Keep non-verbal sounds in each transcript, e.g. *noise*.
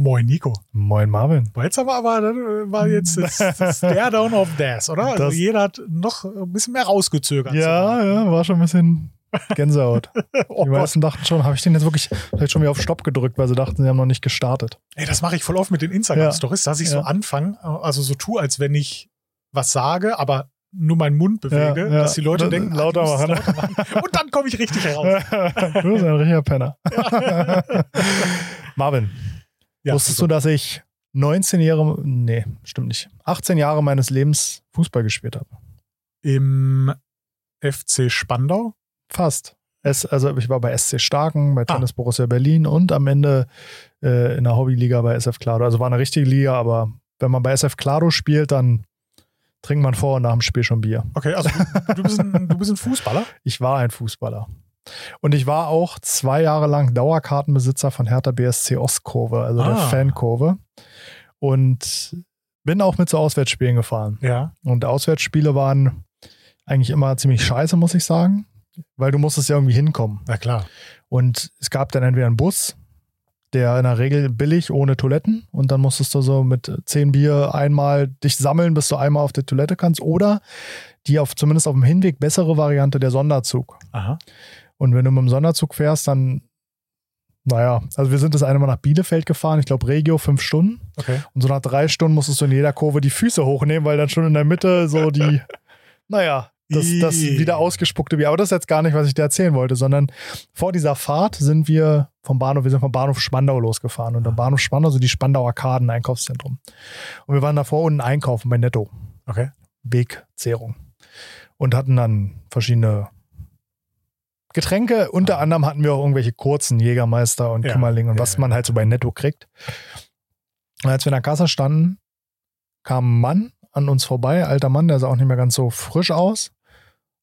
Moin Nico. Moin Marvin. Boah, Jetzt aber, aber das war jetzt das, das *laughs* Stare Down of Death, oder? Also Das- jeder hat noch ein bisschen mehr rausgezögert. Ja, ja, war schon ein bisschen Gänsehaut. *laughs* Oh Die Gott. meisten dachten schon, habe ich den jetzt wirklich vielleicht schon wieder auf Stopp gedrückt, weil sie dachten, sie haben noch nicht gestartet. Ey, das mache ich voll oft mit den Instagram-Stories, dass ich so Ja. anfange, also so tue, als wenn ich was sage, aber nur meinen Mund bewege, Ja, ja. dass die Leute Das- denken, lauter ah, die müssen machen. lauter machen. *laughs* Und dann komme ich richtig heraus. du bist ein richtiger Penner. Marvin, Ja, wusstest du, dass ich 19 Jahre, nee, stimmt nicht, 18 Jahre meines Lebens Fußball gespielt habe? im FC Spandau? Fast. Es, also ich war bei SC Starken, bei Ah. Tennis Borussia Berlin und am Ende äh, in der Hobbyliga bei SF Claro. Also war eine richtige Liga, aber wenn man bei SF Claro spielt, dann trinkt man vor und nach dem Spiel schon Bier. Okay, also du, du, bist ein, du bist ein *laughs* Fußballer? Ich war ein Fußballer. Und ich war auch zwei Jahre lang Dauerkartenbesitzer von Hertha BSC Ostkurve, also der Ah. Fankurve. Und bin auch mit zu Auswärtsspielen gefahren. Ja. Und Auswärtsspiele waren eigentlich immer ziemlich scheiße, muss ich sagen, weil du musstest ja irgendwie hinkommen. Na klar. Und es gab dann entweder einen Bus, der in der Regel billig ohne Toiletten und dann musstest du so mit zehn Bier einmal dich sammeln, bis du einmal auf die Toilette kannst oder die auf zumindest auf dem Hinweg bessere Variante der Sonderzug. Aha. Und wenn du mit dem Sonderzug fährst, dann naja, also wir sind das eine Mal nach Bielefeld gefahren, ich glaube Regio fünf Stunden. Okay. Und so nach drei Stunden musstest du in jeder Kurve die Füße hochnehmen, weil dann schon in der Mitte so die, *laughs* naja, das, das wieder ausgespuckte Bier. Aber das ist jetzt gar nicht, was ich dir erzählen wollte, sondern vor dieser Fahrt sind wir vom Bahnhof, wir sind vom Bahnhof Spandau losgefahren. Und am Bahnhof Spandau sind die Spandau Arkaden Einkaufszentrum. Und wir waren davor unten einkaufen bei Netto. Okay. Wegzehrung. Und hatten dann verschiedene Getränke. Unter anderem hatten wir auch irgendwelche kurzen Jägermeister und Ja, Kümmerling und ja, was ja. man halt so bei Netto kriegt. Und als wir in der Kasse standen, kam ein Mann an uns vorbei, alter Mann, der sah auch nicht mehr ganz so frisch aus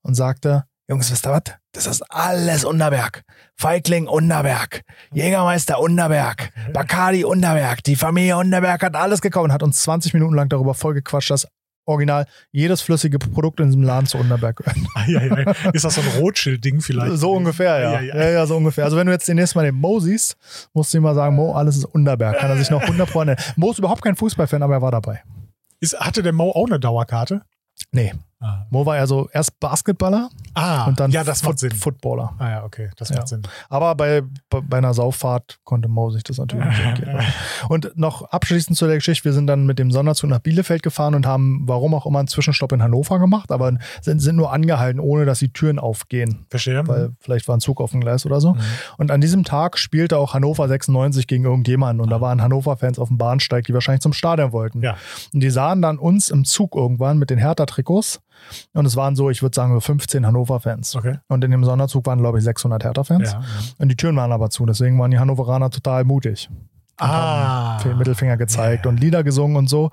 und sagte, Jungs, wisst ihr was? Das ist alles Unterberg. Feigling Unterberg. Jägermeister Unterberg. Bacardi Unterberg. Die Familie Unterberg hat alles gekauft und hat uns 20 Minuten lang darüber vollgequatscht, dass original jedes flüssige Produkt in diesem Laden zu Unterberg gehört. *laughs* Eieiei. Ist das so ein Rothschild-Ding vielleicht? So ungefähr, ja. Eieiei. Ja, ja, so ungefähr. Also wenn du jetzt den nächsten Mal den Mo siehst, musst du ihm mal sagen, Mo, alles ist Unterberg. Kann er sich noch 100 Pro nennen. Mo ist überhaupt kein Fußballfan, aber er war dabei. Ist, hatte der Mo auch eine Dauerkarte? Nee, Mo war ja so erst Basketballer Ah, und dann ja, das macht Foot- Sinn. Footballer. Ah ja, okay, das Ja. macht Sinn. Aber bei, bei einer Sauffahrt konnte Mo sich das natürlich nicht entgehen. *laughs* Und noch abschließend zu der Geschichte, wir sind dann mit dem Sonderzug nach Bielefeld gefahren und haben, warum auch immer, einen Zwischenstopp in Hannover gemacht, aber sind, sind nur angehalten, ohne dass die Türen aufgehen. Verstehe? Weil vielleicht war ein Zug auf dem Gleis oder so. Mhm. Und an diesem Tag spielte auch Hannover 96 gegen irgendjemanden. Und da waren Hannover-Fans auf dem Bahnsteig, die wahrscheinlich zum Stadion wollten. Ja. Und die sahen dann uns im Zug irgendwann mit den Hertha-Trikots. Und es waren so, ich würde sagen, so 15 Hannover-Fans. Okay. Und in dem Sonderzug waren, glaube ich, 600 Hertha-Fans. Ja. Und die Türen waren aber zu. Deswegen waren die Hannoveraner total mutig. Ah. Haben Mittelfinger gezeigt Ja. und Lieder gesungen und so.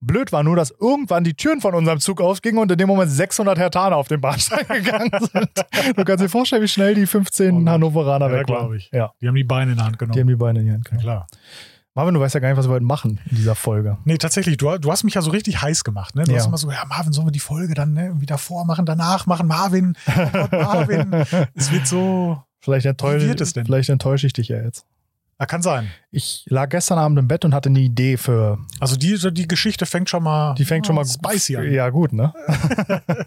Blöd war nur, dass irgendwann die Türen von unserem Zug aufgingen und in dem Moment 600 Hertaner auf den Bahnsteig *laughs* gegangen sind. Du kannst dir vorstellen, wie schnell die 15 Oh. Hannoveraner Ja, weg waren. glaub ich. Ja, Die haben die Beine in der Hand die haben genommen. die Beine in die Hand Ja, genommen. klar. Marvin, du weißt ja gar nicht, was wir heute machen in dieser Folge. Nee, tatsächlich, du, du hast mich ja so richtig heiß gemacht. Ne? Du Ja. hast immer so, ja, Marvin, sollen wir die Folge dann ne, irgendwie davor machen, danach machen? Marvin, *laughs* oh Gott, Marvin. es wird so. Vielleicht Wie enttäusche, wird es denn? vielleicht enttäusche ich dich ja jetzt. Ah, kann sein. Ich lag gestern Abend im Bett und hatte eine Idee für. Also die, die Geschichte fängt schon mal, Die fängt schon mal spicy an. Ja, gut, ne? *laughs*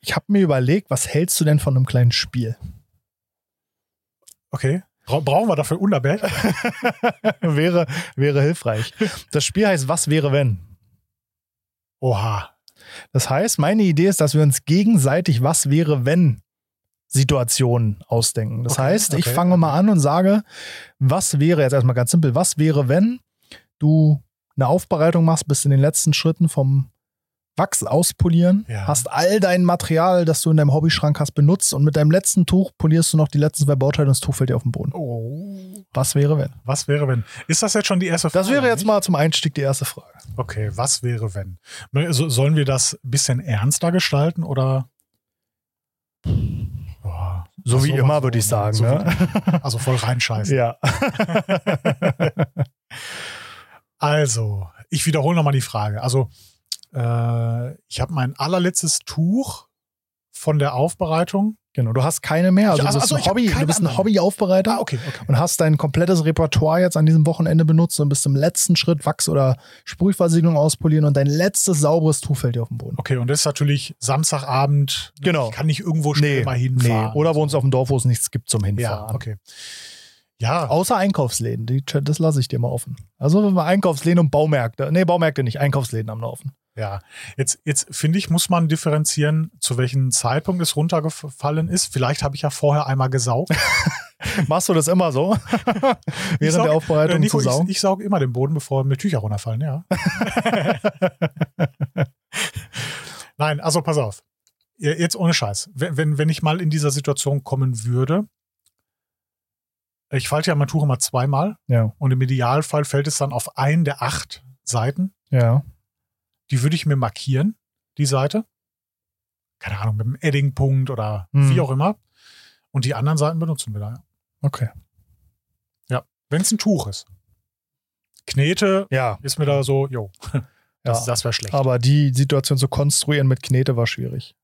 ich habe mir überlegt, was hältst du denn von einem kleinen Spiel? Okay. Bra brauchen wir dafür Unterberg? *laughs* wäre, wäre hilfreich. Das Spiel heißt Was wäre wenn? Oha. Das heißt, meine Idee ist, dass wir uns gegenseitig Was wäre wenn Situationen ausdenken. Das Okay, heißt, ich okay, fange mal an und sage, was wäre, jetzt erstmal ganz simpel, was wäre, wenn du eine Aufbereitung machst, bis in den letzten Schritten vom Wachs auspolieren, Ja. hast all dein Material, das du in deinem Hobbyschrank hast, benutzt und mit deinem letzten Tuch polierst du noch die letzten zwei Bauteile und das Tuch fällt dir auf den Boden. Oh. Was wäre, wenn? Was wäre, wenn? Ist das jetzt schon die erste Frage? Das wäre jetzt mal zum Einstieg die erste Frage. Okay, was wäre, wenn? So, sollen wir das ein bisschen ernster gestalten oder? Boah. So Ach wie immer, würde ich sagen. so ne? wie- Also voll reinscheißen. Ja. *laughs* Also, ich wiederhole nochmal die Frage. Also, äh, ich habe mein allerletztes Tuch von der Aufbereitung Genau, du hast keine mehr. Also, Ja, also- du bist also ein, Hobby, du bist ein. Hobbyaufbereiter Ah, okay, okay. und hast dein komplettes Repertoire jetzt an diesem Wochenende benutzt und bist im letzten Schritt Wachs- oder Sprühversiegelung auspolieren und dein letztes sauberes Tuch fällt dir auf den Boden. Okay, und das ist natürlich Samstagabend. Genau. Ich kann nicht irgendwo schnell mal hinfahren. Oder wohnst auf dem Dorf, wo es nichts gibt zum Ja, Hinfahren. okay. Ja, Außer Einkaufsläden, die, das lasse ich dir mal offen. Also Einkaufsläden und Baumärkte. Nee, Baumärkte nicht, Einkaufsläden am Laufen. Ja. Jetzt, jetzt finde ich, muss man differenzieren, zu welchem Zeitpunkt es runtergefallen ist. Vielleicht habe ich ja vorher einmal gesaugt. *laughs* Machst du das immer so? *laughs* Während saug- der Aufbereitung Äh, Nico, zu saugen? ich, ich sauge immer den Boden, bevor mir Tücher runterfallen, ja. *laughs* Nein, also pass auf. Jetzt ohne Scheiß. Wenn, wenn, wenn ich mal in dieser Situation kommen würde, ich falte ja mein Tuch immer zweimal ja, und im Idealfall fällt es dann auf einen der acht Seiten. ja. Die würde ich mir markieren, die Seite. Keine Ahnung, mit einem Eddingpunkt oder Hm. wie auch immer. Und die anderen Seiten benutzen wir da. ja. Okay. Wenn es ein Tuch ist. Knete Ja, ist mir da so, jo, *laughs* das, ja. das wäre schlecht. aber die Situation zu konstruieren mit Knete war schwierig.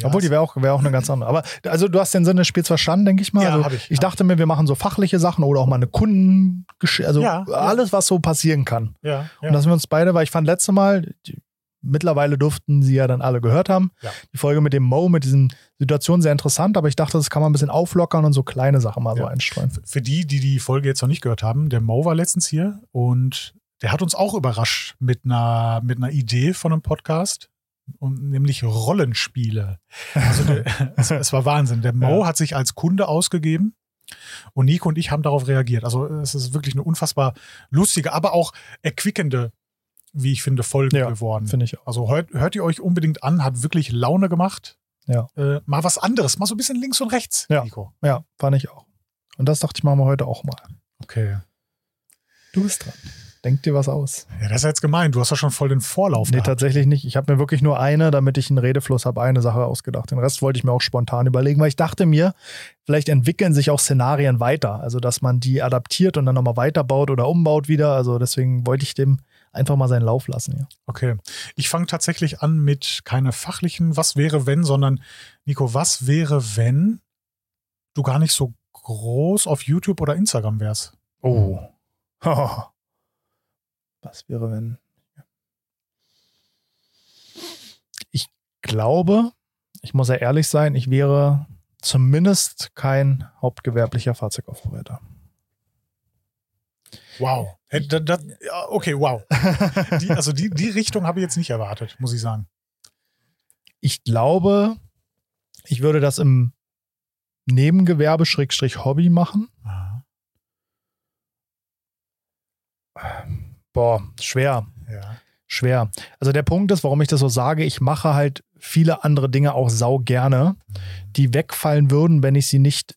Ja, Obwohl, die wäre auch, wär auch eine ganz andere. Aber also du hast den Sinn des Spiels verstanden, denke ich mal. Ja, also, ich, ich dachte mir, wir machen so fachliche Sachen oder auch mal eine Kunden, also Ja, alles, was so passieren kann. ja. Und dass wir uns beide, weil ich fand letzte Mal, die, mittlerweile durften sie ja dann alle gehört haben, die Folge mit dem Mo, mit diesen Situationen sehr interessant, aber ich dachte, das kann man ein bisschen auflockern und so kleine Sachen mal so einstreuen. Für die, die die Folge jetzt noch nicht gehört haben, der Mo war letztens hier und der hat uns auch überrascht mit einer, mit einer Idee von einem Podcast. Und nämlich Rollenspiele. Also der, *laughs* es, es war Wahnsinn. Der Mo Ja. hat sich als Kunde ausgegeben und Nico und ich haben darauf reagiert. Also es ist wirklich eine unfassbar lustige, aber auch erquickende, wie ich finde, Folge Ja, geworden. Finde ich auch. Also hört, hört ihr euch unbedingt an, hat wirklich Laune gemacht. Ja. Äh, mal was anderes, mal so ein bisschen links und rechts, Ja. Nico. Ja, fand ich auch. Und das dachte ich, machen wir heute auch mal. Okay. Du bist dran. Denk dir was aus. Ja, das ist jetzt gemein. Du hast ja schon voll den Vorlauf Nee, gehabt. tatsächlich nicht. Ich habe mir wirklich nur eine, damit ich einen Redefluss habe, eine Sache ausgedacht. Den Rest wollte ich mir auch spontan überlegen, weil ich dachte mir, vielleicht entwickeln sich auch Szenarien weiter. Also, dass man die adaptiert und dann nochmal weiterbaut oder umbaut wieder. Also, deswegen wollte ich dem einfach mal seinen Lauf lassen. Ja. Okay. Ich fange tatsächlich an mit keine fachlichen Was wäre wenn, sondern Nico, was wäre, wenn du gar nicht so groß auf YouTube oder Instagram wärst? Oh. *laughs* Was wäre, wenn. Ich glaube, ich muss ja ehrlich sein, ich wäre zumindest kein hauptgewerblicher Fahrzeugaufbereiter. Wow. Hätt- da- Okay, wow. Die, also die, die Richtung habe ich jetzt nicht erwartet, muss ich sagen. Ich glaube, ich würde das im Nebengewerbe Schrägstrich Hobby machen. Aha. Boah, schwer, Ja. schwer. Also der Punkt ist, warum ich das so sage, ich mache halt viele andere Dinge auch sau gerne, die wegfallen würden, wenn ich sie nicht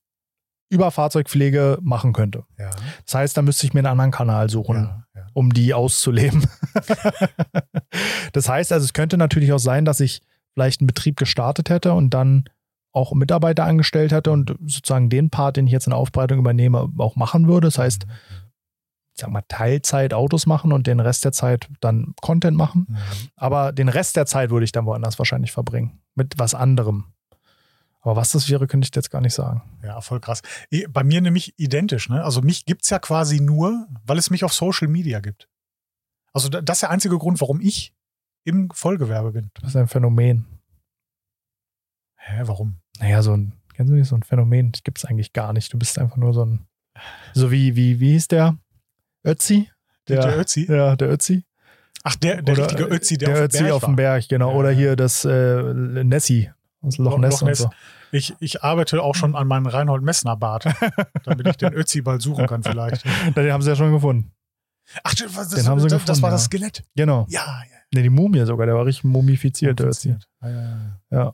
über Fahrzeugpflege machen könnte. Ja. Das heißt, da müsste ich mir einen anderen Kanal suchen. Ja. ja. um die auszuleben. *laughs* das heißt also, es könnte natürlich auch sein, dass ich vielleicht einen Betrieb gestartet hätte und dann auch Mitarbeiter angestellt hätte und sozusagen den Part, den ich jetzt in der Aufbereitung übernehme, auch machen würde. Das heißt, ich sag mal, Teilzeit Autos machen und den Rest der Zeit dann Content machen. Mhm. Aber den Rest der Zeit würde ich dann woanders wahrscheinlich verbringen. Mit was anderem. Aber was das wäre, könnte ich jetzt gar nicht sagen. Ja, voll krass. Bei mir nämlich identisch. Ne? Also mich gibt es ja quasi nur, weil es mich auf Social Media gibt. Also da- das ist der einzige Grund, warum ich im Vollgewerbe bin. Das ist ein Phänomen. Hä, warum? Naja, so ein, kennst du nicht, so ein Phänomen, das gibt es eigentlich gar nicht. Du bist einfach nur so ein, so wie, wie, wie hieß der? Ötzi? Der, der Ötzi? Ja, der Ötzi. Ach, der, der Oder, richtige Ötzi, der, der auf Ötzi dem Berg auf dem. Berg, genau. Ja, Oder hier das äh, Nessie aus Loch Ness Loch und Ness. so. Ich, ich arbeite auch schon an meinem Reinhold Messner Bart, *laughs* damit ich den Ötzi bald suchen kann vielleicht. *laughs* Den haben sie ja schon gefunden. Ach, das, das, Den haben sie das, das gefunden, war ja. das Skelett. Genau. Ja, ja. Ne, die Mumie sogar, der war richtig mumifiziert, der Ötzi. Ja, ja, ja. Ja.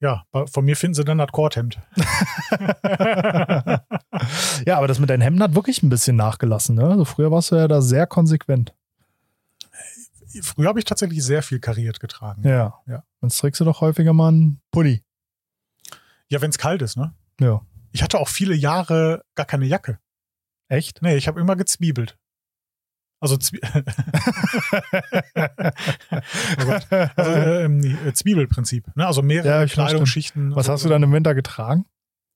Ja, von mir finden sie dann das Korthemd. *laughs* ja, aber das mit deinen Hemden hat wirklich ein bisschen nachgelassen. Ne? Also früher warst du ja da sehr konsequent. Früher habe ich tatsächlich sehr viel kariert getragen. Ja. Ja. Sonst trägst du doch häufiger mal einen Pulli. Ja, wenn es kalt ist, ne? Ja. Ich hatte auch viele Jahre gar keine Jacke. Echt? Nee, ich habe immer gezwiebelt. Also, Zwie *laughs* oh also ähm, äh, Zwiebelprinzip. Ne? Also mehrere Ja, ich Kleidungsschichten. Was hast du dann im Winter getragen?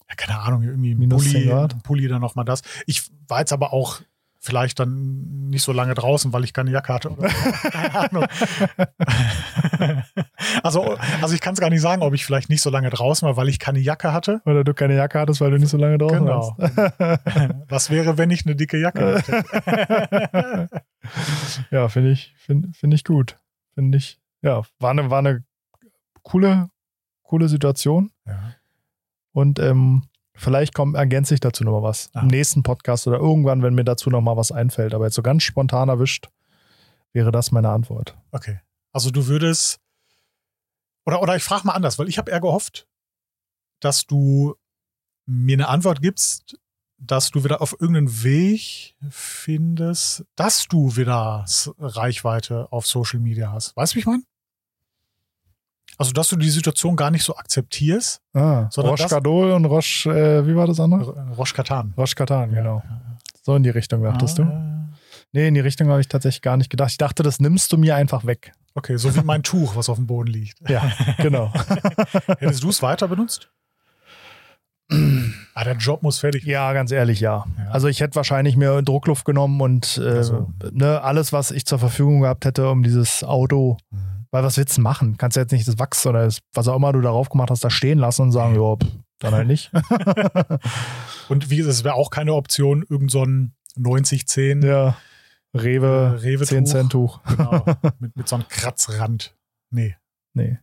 Ja, keine Ahnung, irgendwie ein Minus 10 Pulli? Pulli, dann nochmal das. Ich war jetzt aber auch vielleicht dann nicht so lange draußen, weil ich keine Jacke hatte. Oder so. keine Ahnung. *laughs* also, also ich kann es gar nicht sagen, ob ich vielleicht nicht so lange draußen war, weil ich keine Jacke hatte. Oder du keine Jacke hattest, weil du nicht so lange draußen Genau. warst. *laughs* Was wäre, wenn ich eine dicke Jacke hätte? *laughs* ja, finde ich, finde find ich gut. Finde ich, ja, war eine, war eine coole, coole Situation. Ja. Und ähm, vielleicht kommt, ergänze ich dazu nochmal was. Ah. Im nächsten Podcast oder irgendwann, wenn mir dazu nochmal was einfällt. Aber jetzt so ganz spontan erwischt, wäre das meine Antwort. Okay. Also du würdest. Oder, oder ich frage mal anders, weil ich habe eher gehofft, dass du mir eine Antwort gibst, dass du wieder auf irgendeinen Weg findest, dass du wieder Reichweite auf Social Media hast. Weißt du, wie ich meine? Also, dass du die Situation gar nicht so akzeptierst. Ah, Roche Gadol und Roche, äh, wie war das andere? R- Roche Katan. Roche Katan, genau. Ja, ja. So in die Richtung dachtest Ah, du? ja. Nee, in die Richtung habe ich tatsächlich gar nicht gedacht. Ich dachte, das nimmst du mir einfach weg. Okay, so wie mein Tuch, was auf dem Boden liegt. *laughs* Ja, genau. *laughs* Hättest du es weiter benutzt? ah, der Job muss fertig werden. Ja, ganz ehrlich, ja. Ja. Also ich hätte wahrscheinlich mir Druckluft genommen und äh, Also. ne, alles, was ich zur Verfügung gehabt hätte, um dieses Auto, weil was willst du machen? Kannst du jetzt nicht das Wachs oder das, was auch immer du darauf gemacht hast, da stehen lassen und sagen, ja, pff, dann halt nicht. *laughs* Und wie gesagt, es wäre auch keine Option, irgend so ein 90-10 ja. Rewe, Äh, Rewe 10 Cent Tuch. genau, *laughs* mit, mit so einem Kratzrand. Nee, Nee.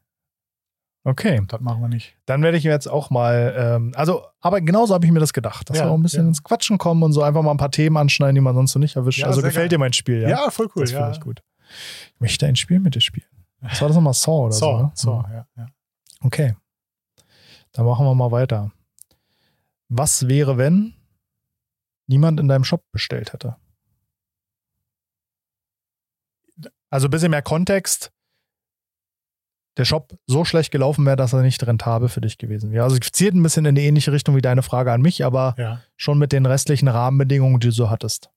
Okay, das machen wir nicht. dann werde ich jetzt auch mal, ähm, also, aber genauso habe ich mir das gedacht, dass Ja, wir auch ein bisschen ja. ins Quatschen kommen und so einfach mal ein paar Themen anschneiden, die man sonst so nicht erwischt. Ja, also gefällt geil. dir mein Spiel, ja? Ja, voll cool. das ja. finde ich gut. Ich möchte ein Spiel mit dir spielen. Was war das nochmal? Saw oder so? So, ne? so, ja, ja. Okay. Dann machen wir mal weiter. Was wäre, wenn niemand in deinem Shop bestellt hätte? Also ein bisschen mehr Kontext. Der Shop so schlecht gelaufen wäre, dass er nicht rentabel für dich gewesen wäre. Also zielt ein bisschen in eine ähnliche Richtung wie deine Frage an mich, aber ja. schon mit den restlichen Rahmenbedingungen, die du so hattest.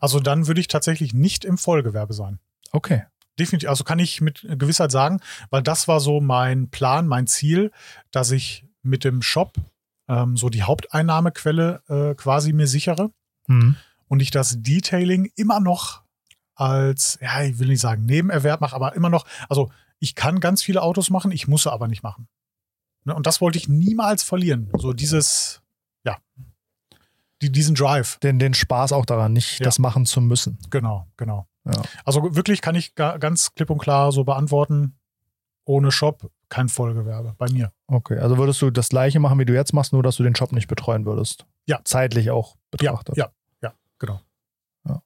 Also dann würde ich tatsächlich nicht im Vollgewerbe sein. Okay. Definitiv, also kann ich mit Gewissheit sagen, weil das war so mein Plan, mein Ziel, dass ich mit dem Shop ähm, so die Haupteinnahmequelle äh, quasi mir sichere Mhm. und ich das Detailing immer noch als, ja, ich will nicht sagen Nebenerwerb mache, aber immer noch, also ich kann ganz viele Autos machen, ich muss sie aber nicht machen. Ne, Und das wollte ich niemals verlieren. So dieses, ja, die, diesen Drive. Den, den Spaß auch daran, nicht Ja. das machen zu müssen. Genau, genau. Ja. Also wirklich kann ich ga, ganz klipp und klar so beantworten, ohne Shop kein Vollgewerbe bei mir. Okay, also würdest du das gleiche machen, wie du jetzt machst, nur dass du den Shop nicht betreuen würdest? Ja. Zeitlich auch Ja, betrachtet. ja, ja, genau. Ja.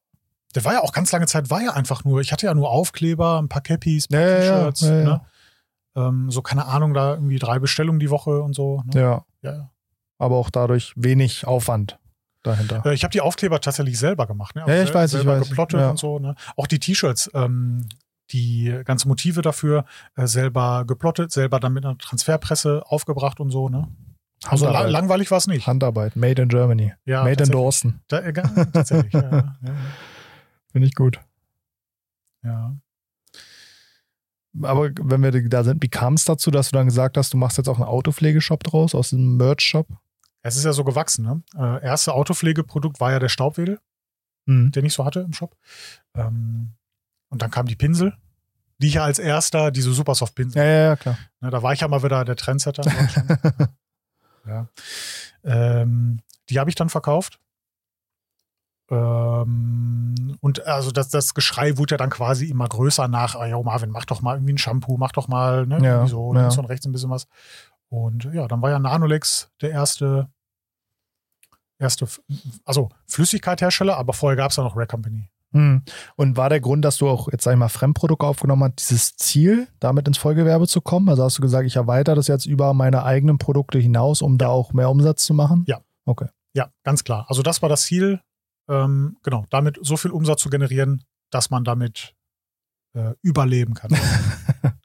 Der war ja auch ganz lange Zeit, war ja einfach nur, ich hatte ja nur Aufkleber, ein paar Cappies, ein paar Ja, ja, ja, T-Shirts, ja, ja. Ne? Ähm, so keine Ahnung, da irgendwie drei Bestellungen die Woche und so. Ne? ja. Ja, ja. Aber auch dadurch wenig Aufwand dahinter. Äh, Ich habe die Aufkleber tatsächlich selber gemacht. Ne? Ja, ich sel- weiß, ich weiß. geplottet Ja. und so. Ne? Auch die T-Shirts, ähm, die ganzen Motive dafür äh, selber geplottet, selber dann mit einer Transferpresse aufgebracht und so. Ne? Also la langweilig war es nicht. Handarbeit, Made in Germany. Ja, Made in. Dawson. Da, äh, tatsächlich, ja, ja, ja. Finde ich gut. ja. Aber wenn wir da sind, wie kam es dazu, dass du dann gesagt hast, du machst jetzt auch einen Autopflegeshop draus, aus dem Merch-Shop? Es ist ja so gewachsen. Ne? Äh, erste Autopflegeprodukt war ja der Staubwedel, Mhm. den ich so hatte im Shop. Ähm, und dann kam die Pinsel, die ich ja als erster, diese Supersoft-Pinsel. Ja, ja, ja, klar. Ne, da war ich ja mal wieder der Trendsetter. *laughs* ja. ähm, die habe ich dann verkauft. Ähm, und also das, das Geschrei wurde ja dann quasi immer größer nach, oh, jo, Marvin, mach doch mal irgendwie ein Shampoo, mach doch mal, ne, Ja, so ja. links und rechts ein bisschen was. Und ja, dann war ja Nanolex der erste, erste, also Flüssigkeithersteller, aber vorher gab es ja noch Rare Company. Mhm. Und war der Grund, dass du auch jetzt, sag ich mal, Fremdprodukte aufgenommen hast, dieses Ziel, damit ins Vollgewerbe zu kommen? Also hast du gesagt, ich erweitere das jetzt über meine eigenen Produkte hinaus, um da auch mehr Umsatz zu machen? Ja. Okay. Ja, ganz klar. Also das war das Ziel, ähm, genau, damit so viel Umsatz zu generieren, dass man damit äh, überleben kann. *laughs*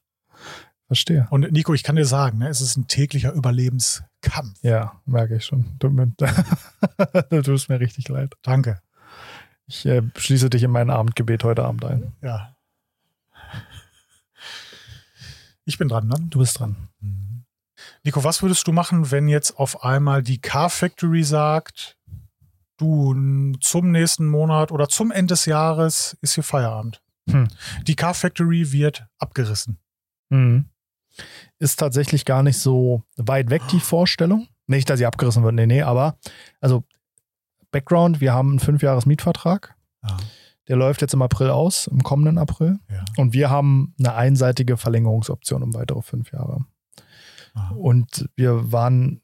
Verstehe. Und Nico, ich kann dir sagen, ne, es ist ein täglicher Überlebenskampf. Ja, merke ich schon. Mir, *laughs* du tust mir richtig leid. Danke. Ich äh, schließe dich in mein Abendgebet heute Abend ein. Ja. Ich bin dran, ne? Du bist dran. Mhm. Nico, was würdest du machen, wenn jetzt auf einmal die Car Factory sagt, du zum nächsten Monat oder zum Ende des Jahres ist hier Feierabend? Hm. Die Car Factory wird abgerissen. Mhm. Ist tatsächlich gar nicht so weit weg, die Vorstellung. Nicht, dass sie abgerissen wird, nee, nee, aber also Background, wir haben einen Fünfjahres-Mietvertrag. Ja. Der läuft jetzt im April aus, im kommenden April. Ja. Und wir haben eine einseitige Verlängerungsoption um weitere fünf Jahre. Aha. Und wir waren,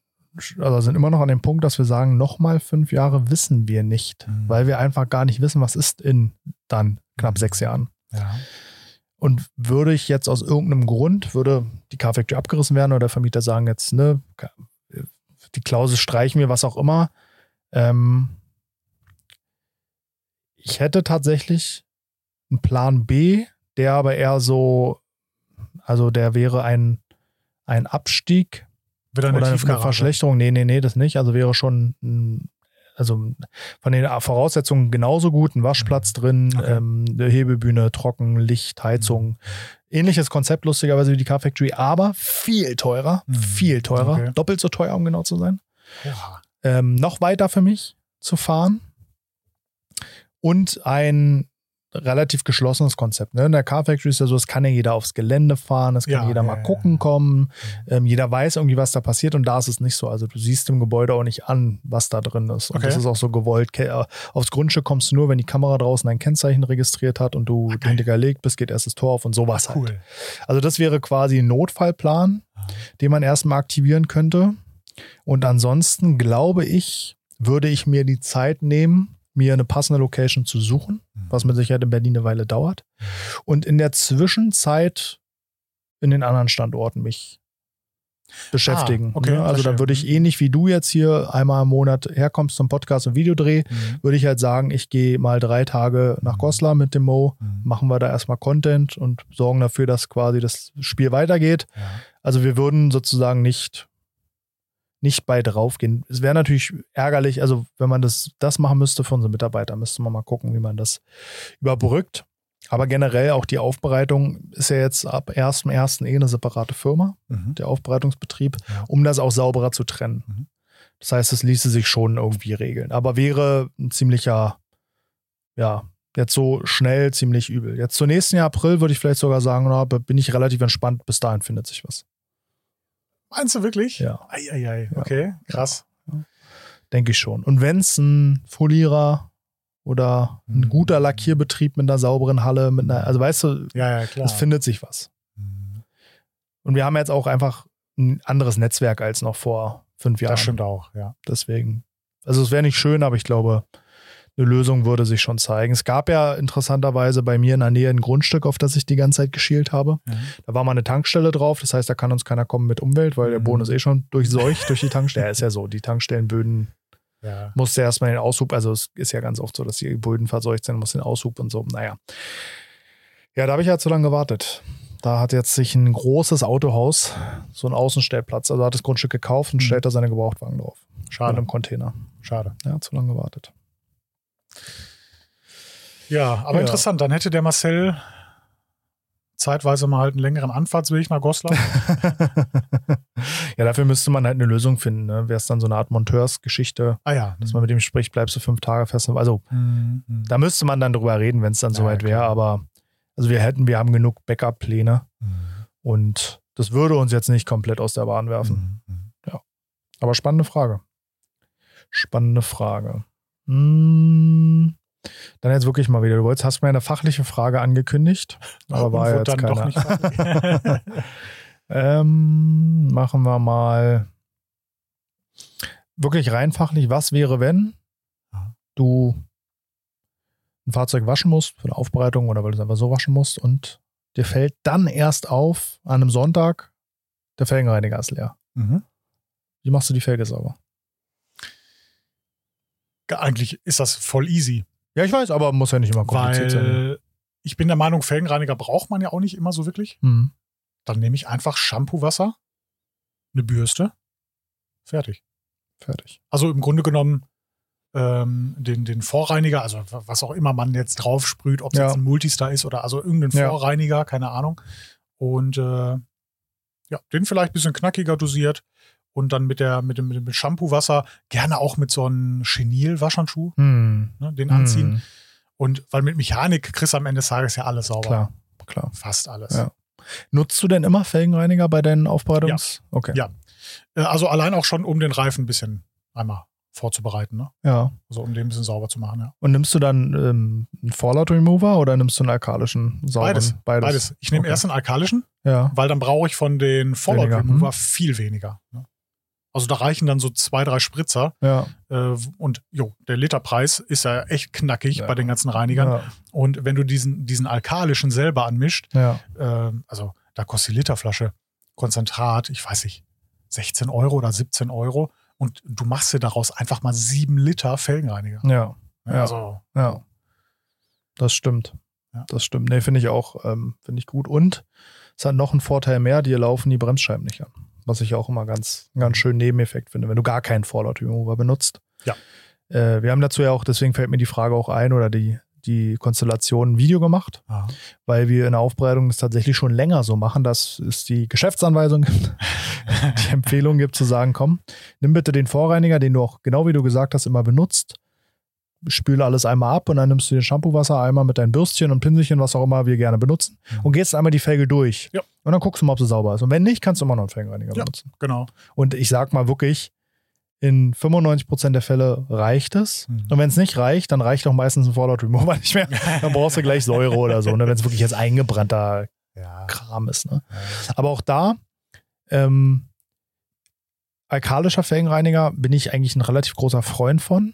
also sind immer noch an dem Punkt, dass wir sagen, nochmal fünf Jahre wissen wir nicht, Mhm. weil wir einfach gar nicht wissen, was ist in dann knapp Mhm. sechs Jahren. Ja. Und würde ich jetzt aus irgendeinem Grund, würde die Car Factory abgerissen werden oder der Vermieter sagen jetzt, ne, die Klausel streichen wir, was auch immer. Ähm, ich hätte tatsächlich einen Plan B, der aber eher so, also der wäre ein, ein Abstieg Wieder eine oder eine. Verschlechterung. Nee, nee, nee, das nicht. Also wäre schon, ein, also von den Voraussetzungen genauso gut. Ein Waschplatz drin, Okay. ähm, eine Hebebühne, Trocken, Licht, Heizung. Ähnliches Konzept, lustigerweise wie die Car Factory, aber viel teurer. Mhm. Viel teurer. Okay. Doppelt so teuer, um genau zu sein. Ja. Ähm, noch weiter für mich zu fahren. Und ein relativ geschlossenes Konzept. Ne? In der Car Factory ist ja so, es kann ja jeder aufs Gelände fahren, es kann Ja, jeder ja, mal ja, gucken kommen, ähm, jeder weiß irgendwie, was da passiert und da ist es nicht so. Also du siehst im Gebäude auch nicht an, was da drin ist. Und Okay. das ist auch so gewollt. Äh, aufs Grundstück kommst du nur, wenn die Kamera draußen ein Kennzeichen registriert hat und du geil. hinterlegt bist, geht erst das Tor auf und sowas halt. Cool. Also das wäre quasi ein Notfallplan, Ah. den man erstmal aktivieren könnte. Und ansonsten glaube ich, würde ich mir die Zeit nehmen, mir eine passende Location zu suchen, Mhm. was mit Sicherheit in Berlin eine Weile dauert. Und in der Zwischenzeit in den anderen Standorten mich beschäftigen. Ah, okay, ne? Also dann würde ich ähnlich wie du jetzt hier einmal im Monat herkommst zum Podcast und Videodreh, Mhm. würde ich halt sagen, ich gehe mal drei Tage nach Mhm. Goslar mit dem Mo, Mhm. machen wir da erstmal Content und sorgen dafür, dass quasi das Spiel weitergeht. Ja. Also wir würden sozusagen nicht, nicht bei draufgehen. Es wäre natürlich ärgerlich, also wenn man das, das machen müsste für unsere Mitarbeiter, müsste man mal gucken, wie man das überbrückt. Aber generell auch die Aufbereitung ist ja jetzt ab 1.1. eh eine separate Firma, Mhm. der Aufbereitungsbetrieb, um das auch sauberer zu trennen. Mhm. Das heißt, es ließe sich schon irgendwie regeln. Aber wäre ein ziemlicher, ja, jetzt so schnell ziemlich übel. Jetzt zum nächsten Jahr April würde ich vielleicht sogar sagen, na, bin ich relativ entspannt, bis dahin findet sich was. Meinst du wirklich? Ja. Eieiei. Ja. Okay, krass. Denke ich schon. Und wenn es ein Folierer oder ein Mhm. guter Lackierbetrieb mit einer sauberen Halle, mit einer, also weißt du, Ja, ja, klar. es findet sich was. Mhm. Und wir haben jetzt auch einfach ein anderes Netzwerk als noch vor fünf Jahren. Das stimmt auch, ja. Deswegen. Also es wäre nicht schön, aber ich glaube, eine Lösung würde sich schon zeigen. Es gab ja interessanterweise bei mir in der Nähe ein Grundstück, auf das ich die ganze Zeit geschielt habe. Mhm. Da war mal eine Tankstelle drauf, das heißt, da kann uns keiner kommen mit Umwelt, weil der Mhm. Boden ist eh schon durchseucht durch die Tankstelle. Ja, ist ja so, die Tankstellenböden Ja. musste erstmal den Aushub, also es ist ja ganz oft so, dass die Böden verseucht sind, muss den Aushub und so. Naja. Ja, da habe ich ja zu lange gewartet. Da hat jetzt sich ein großes Autohaus, so ein Außenstellplatz, also hat das Grundstück gekauft und Mhm. stellt da seine Gebrauchtwagen drauf. Mit Schade, einem Container. schade. Ja, zu lange gewartet. Ja, aber Ja. interessant. Dann hätte der Marcel zeitweise mal halt einen längeren Anfahrtsweg nach Goslar. *laughs* ja, dafür müsste man halt eine Lösung finden. Ne? Wäre es dann so eine Art Monteursgeschichte, ah ja. dass man mit dem spricht, bleibst du fünf Tage fest. Also Mhm. Mhm. da müsste man dann drüber reden, wenn es dann Ja, soweit wäre. Aber also wir hätten, wir haben genug Backup-Pläne Mhm. und das würde uns jetzt nicht komplett aus der Bahn werfen. Mhm. Aber spannende Frage. Spannende Frage. Hm, dann jetzt wirklich mal wieder. Du wolltest, hast mir eine fachliche Frage angekündigt, aber war ja jetzt dann doch keine. *laughs* ähm, machen wir mal wirklich rein fachlich. Was wäre, wenn du ein Fahrzeug waschen musst für eine Aufbereitung oder weil du es einfach so waschen musst und dir fällt dann erst auf an einem Sonntag, der Felgenreiniger ist leer. mhm. Wie machst du die Felge sauber? Eigentlich ist das voll easy, Ja, ich weiß, aber muss ja nicht immer kompliziert sein. weil ich bin der Meinung, Felgenreiniger braucht man ja auch nicht immer so wirklich. Hm. Dann nehme ich einfach Shampoo-Wasser, eine Bürste, fertig. Fertig. Also im Grunde genommen ähm, den, den Vorreiniger, also was auch immer man jetzt drauf sprüht, ob es Ja. jetzt ein Multistar ist oder also irgendein Ja. Vorreiniger, keine Ahnung. Und äh, ja, den vielleicht ein bisschen knackiger dosiert und dann mit, der, mit dem, mit dem Shampoo-Wasser, gerne auch mit so einem Chenil-Waschhandschuh, Hm. ne, den anziehen. Hm. Und weil mit Mechanik kriegst du am Ende des Tages ja alles sauber. Klar, klar. Fast alles. Ja. Nutzt du denn immer Felgenreiniger bei deinen Aufbereitungs? Okay. Ja. Äh, Also allein auch schon, um den Reifen ein bisschen einmal vorzubereiten, ne? ja. Also um den ein bisschen sauber zu machen, ja. Und nimmst du dann ähm, einen Fallout Remover oder nimmst du einen alkalischen sauberen? Beides. Beides. Beides. Ich nehme Okay. erst einen alkalischen, Ja. weil dann brauche ich von den Fallout Weniger, Remover hm. viel weniger. Ne? Also da reichen dann so zwei, drei Spritzer Ja. äh, und jo, der Literpreis ist ja echt knackig Ja. bei den ganzen Reinigern. Ja. Und wenn du diesen, diesen alkalischen selber anmischt, ja. äh, also da kostet die Literflasche Konzentrat, ich weiß nicht, 16 Euro oder 17 Euro und du machst dir daraus einfach mal sieben Liter Felgenreiniger. Ja. Ja. Also Ja. Das stimmt. Ja. Das stimmt. Nee, finde ich auch, ähm, finde ich gut. Und es hat noch einen Vorteil mehr, dir laufen die Bremsscheiben nicht an. Was ich auch immer ganz, ganz schön Nebeneffekt finde, wenn du gar keinen Fallout Remover benutzt. Ja. Äh, wir haben dazu ja auch, deswegen fällt mir die Frage auch ein oder die, die Konstellation ein Video gemacht, aha. weil wir in der Aufbereitung das tatsächlich schon länger so machen, dass es die Geschäftsanweisung gibt, *laughs* die Empfehlung gibt zu sagen, komm, nimm bitte den Vorreiniger, den du auch genau wie du gesagt hast immer benutzt, spüle alles einmal ab und dann nimmst du den Shampoo-Wasser einmal mit deinen Bürstchen und Pinselchen, was auch immer wir gerne benutzen Mhm. und gehst einmal die Felge durch. Ja. Und dann guckst du mal, ob sie sauber ist. Und wenn nicht, kannst du immer noch einen Felgenreiniger Ja. benutzen. genau. Und ich sag mal wirklich, in 95% der Fälle reicht es. Mhm. Und wenn es nicht reicht, dann reicht auch meistens ein Fallout Remover nicht mehr. *laughs* Dann brauchst du gleich Säure oder so, ne? wenn es wirklich jetzt eingebrannter Ja. Kram ist. Ne? Aber auch da, ähm, alkalischer Felgenreiniger bin ich eigentlich ein relativ großer Freund von.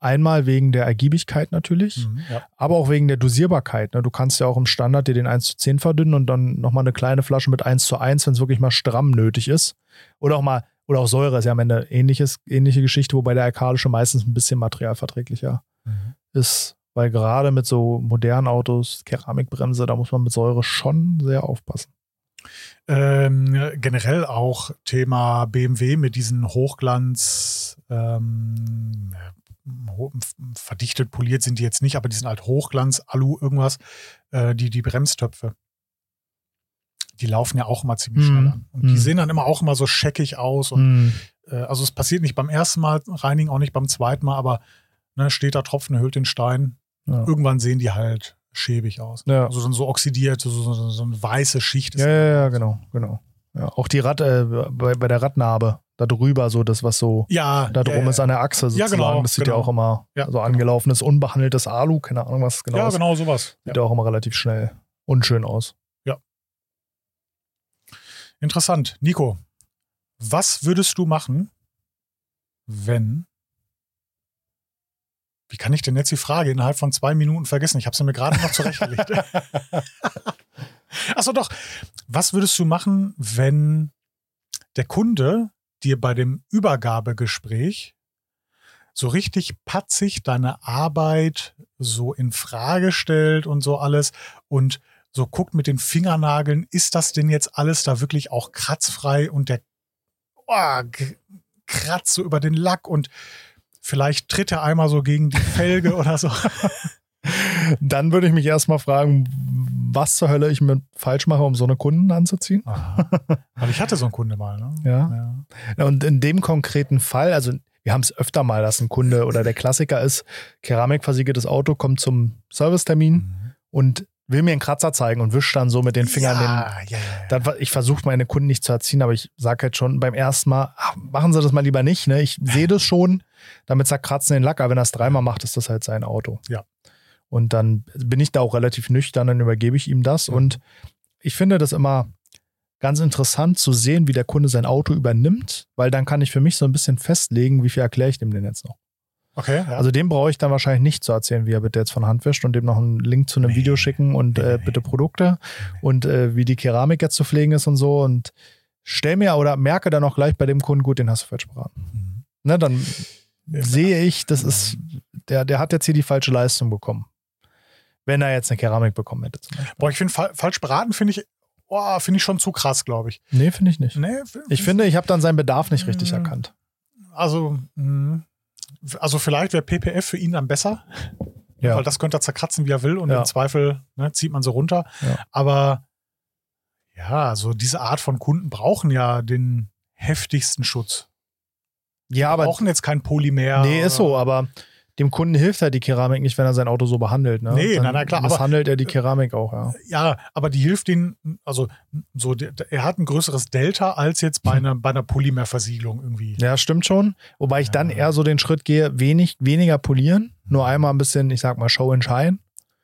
Einmal wegen der Ergiebigkeit natürlich, Mhm. ja. aber auch wegen der Dosierbarkeit. Ne? Du kannst ja auch im Standard dir den 1 zu 10 verdünnen und dann nochmal eine kleine Flasche mit 1 zu 1, wenn es wirklich mal stramm nötig ist. Oder auch mal, oder auch Säure ist ja am Ende ähnliches, ähnliche Geschichte, wobei der alkalische meistens ein bisschen materialverträglicher Mhm. ist. Weil gerade mit so modernen Autos, Keramikbremse, da muss man mit Säure schon sehr aufpassen. Ähm, generell auch Thema BMW mit diesen Hochglanz, ähm, verdichtet, poliert sind die jetzt nicht, aber die sind halt Hochglanz, Alu, irgendwas, äh, die, die Bremstöpfe. Die laufen ja auch immer ziemlich Mhm. schnell an. Und die Mhm. sehen dann immer auch immer so scheckig aus. Und Hm. äh, also es passiert nicht beim ersten Mal reinigen, auch nicht beim zweiten Mal, aber ne, steht da Tropfen, hüllt den Stein. Ja. Irgendwann sehen die halt schäbig aus. Ja. Also dann so oxidiert, so, so, so, so eine weiße Schicht. ist Ja, ja, ja, genau, genau. Ja, auch die Rad, äh, bei, bei der Radnarbe, da drüber, so das, was so Ja, da drum ja, ja. ist an der Achse Ja, sozusagen. genau, das sieht genau. ja auch immer Ja, so angelaufenes, unbehandeltes Alu, keine Ahnung, was es genau ja, ist. genau sowas. Sieht Ja. ja auch immer relativ schnell unschön aus. Interessant. Nico, was würdest du machen, wenn. Wie kann ich denn jetzt die Frage innerhalb von zwei Minuten vergessen? Ich habe sie mir gerade noch zurechtgelegt. *laughs* Achso, doch. Was würdest du machen, wenn der Kunde dir bei dem Übergabegespräch so richtig patzig deine Arbeit so in Frage stellt und so alles und so guckt mit den Fingernageln, ist das denn jetzt alles da wirklich auch kratzfrei und der oh, kratzt so über den Lack und vielleicht tritt er einmal so gegen die Felge *laughs* oder so. Dann würde ich mich erstmal fragen, was zur Hölle ich mit falsch mache, um so eine Kunden anzuziehen. Aha. Weil ich hatte so einen Kunde mal. Ne? Ja. Ja. Und in dem konkreten Fall, also wir haben es öfter mal, dass ein Kunde oder der Klassiker ist, keramikversiegeltes Auto kommt zum Servicetermin Mhm. und will mir einen Kratzer zeigen und wischt dann so mit den Fingern den, ja, ja, ja. dann, ich versuche meine Kunden nicht zu erziehen, aber ich sage halt schon beim ersten Mal, ach, machen Sie das mal lieber nicht. Ne? Ich sehe das schon, damit zerkratzen den Lack, aber wenn er es dreimal macht, ist das halt sein Auto. Ja. Und dann bin ich da auch relativ nüchtern, dann übergebe ich ihm das. Und ich finde das immer ganz interessant zu sehen, wie der Kunde sein Auto übernimmt, weil dann kann ich für mich so ein bisschen festlegen, wie viel erkläre ich dem denn jetzt noch. Okay, ja. Also dem brauche ich dann wahrscheinlich nicht zu erzählen, wie er bitte jetzt von Hand wäscht und dem noch einen Link zu einem Nee. Video schicken und äh, bitte Produkte und äh, wie die Keramik jetzt zu pflegen ist und so und stell mir oder merke dann auch gleich bei dem Kunden, gut, den hast du falsch beraten. Mhm. Ne, dann Ja. sehe ich, das ist, der, der hat jetzt hier die falsche Leistung bekommen. Wenn er jetzt eine Keramik bekommen hätte. Boah, ich finde fa falsch beraten, finde ich, oh, finde ich schon zu krass, glaube ich. Nee, finde ich nicht. Nee, Ich finde, ich habe dann seinen Bedarf nicht richtig Mhm. erkannt. Also, mh, Also vielleicht wäre PPF für ihn dann besser, *laughs* Ja. weil das könnte er zerkratzen, wie er will und Ja. im Zweifel ne, zieht man so runter. Ja. Aber ja, also diese Art von Kunden brauchen ja den heftigsten Schutz. ja, aber brauchen jetzt kein Polymer. nee, ist so, aber dem Kunden hilft halt die Keramik nicht, wenn er sein Auto so behandelt. Ne? Nee, Dann nein, nein, klar, aber- misshandelt er die Keramik auch, ja. Ja, aber die hilft ihm, also so, er hat ein größeres Delta als jetzt bei einer, bei einer Polymerversiegelung irgendwie. Ja, stimmt schon. Wobei ich dann Ja. eher so den Schritt gehe, wenig, weniger polieren, nur einmal ein bisschen, ich sag mal, Show and Shine.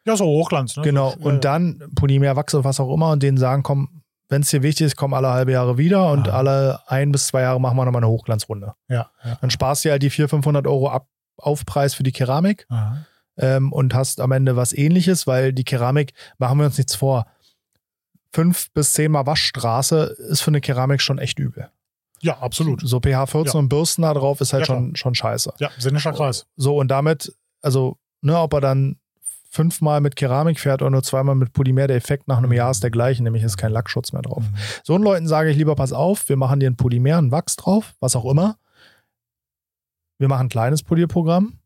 Ja, so Hochglanz, ne? Genau. Ja, Und dann Polymer, Wachs oder was auch immer und denen sagen, komm, wenn es dir wichtig ist, komm alle halbe Jahre wieder und Ah. alle ein bis zwei Jahre machen wir nochmal eine Hochglanzrunde. Ja, ja. Dann sparst du halt die 400, 500 Euro Ab Aufpreis für die Keramik ähm, und hast am Ende was ähnliches, weil die Keramik, machen wir uns nichts vor, fünf bis zehnmal Waschstraße ist für eine Keramik schon echt übel. ja absolut. So pH 14 Ja. und Bürsten da drauf ist halt Ja, schon, schon scheiße. Ja, sinnischer Kreis. So, und damit, also, ne, ob er dann fünfmal mit Keramik fährt oder nur zweimal mit Polymer, der Effekt nach einem Jahr ist der gleiche, nämlich ist kein Lackschutz mehr drauf. Mhm. So einen Leuten sage ich lieber, pass auf, wir machen dir ein Polymer, ein Wachs drauf, was auch immer. Wir machen ein kleines Polierprogramm.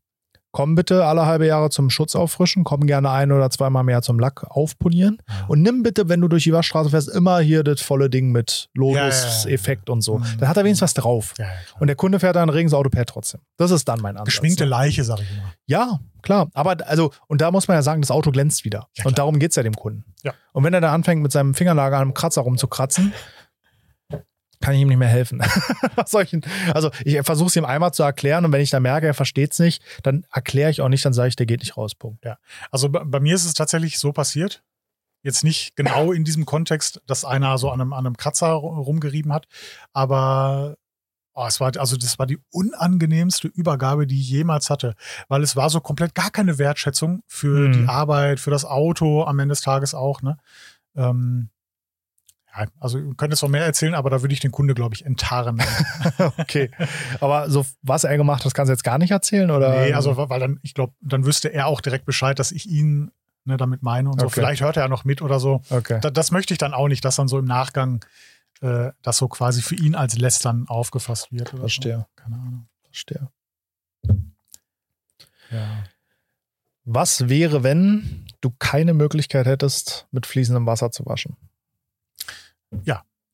Komm bitte alle halbe Jahre zum Schutz auffrischen, komm gerne ein oder zweimal mehr zum Lack aufpolieren. Und nimm bitte, wenn du durch die Waschstraße fährst, immer hier das volle Ding mit Ja, ja, ja, ja. Und so. Mhm. Dann hat er wenigstens was drauf. Und der Kunde fährt dann ein reges Auto per trotzdem. Das ist dann mein Ansatz. Geschminkte ne? Leiche, sag ich immer. Ja, klar. Aber also, und da muss man ja sagen, das Auto glänzt wieder. Und darum geht es ja dem Kunden. Und wenn er da anfängt, mit seinem Fingernagel an einem Kratzer rumzukratzen, kann ich ihm nicht mehr helfen. *laughs* Denn- also ich versuche es ihm einmal zu erklären und wenn ich dann merke, er versteht es nicht, dann erkläre ich auch nicht, dann sage ich, der geht nicht raus. Punkt. Also bei, mir ist es tatsächlich so passiert. Jetzt nicht genau in diesem Kontext, dass einer so an einem, an einem Kratzer ru- rumgerieben hat, aber oh, es war, also das war die unangenehmste Übergabe, die ich jemals hatte, weil es war so komplett gar keine Wertschätzung für Mhm. die Arbeit, für das Auto am Ende des Tages auch. Ne? Ähm, ja, also könnt jetzt noch mehr erzählen, aber da würde ich den Kunde, glaube ich, enttarren. *laughs* okay. Aber so, was er gemacht hat, kannst du jetzt gar nicht erzählen? Oder? Nee, also weil dann, ich glaube, dann wüsste er auch direkt Bescheid, dass ich ihn ne, damit meine und so. Okay. Vielleicht hört er ja noch mit oder so. Okay. Da, das möchte ich dann auch nicht, dass dann so im Nachgang äh, das so quasi für ihn als Lästern aufgefasst wird. Verstehe. So. Keine Ahnung. Verstehe. Ja. Was wäre, wenn du keine Möglichkeit hättest, mit fließendem Wasser zu waschen?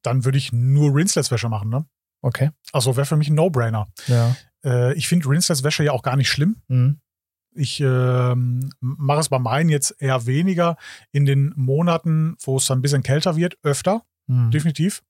Dann würde ich nur Rinseless-Wäsche machen, ne? Okay. Also wäre für mich ein No-Brainer. Ja. Äh, ich finde Rinseless-Wäsche ja auch gar nicht schlimm. Mhm. Ich ähm, mache es bei meinen jetzt eher weniger. In den Monaten, wo es dann ein bisschen kälter wird, öfter. Mhm. definitiv.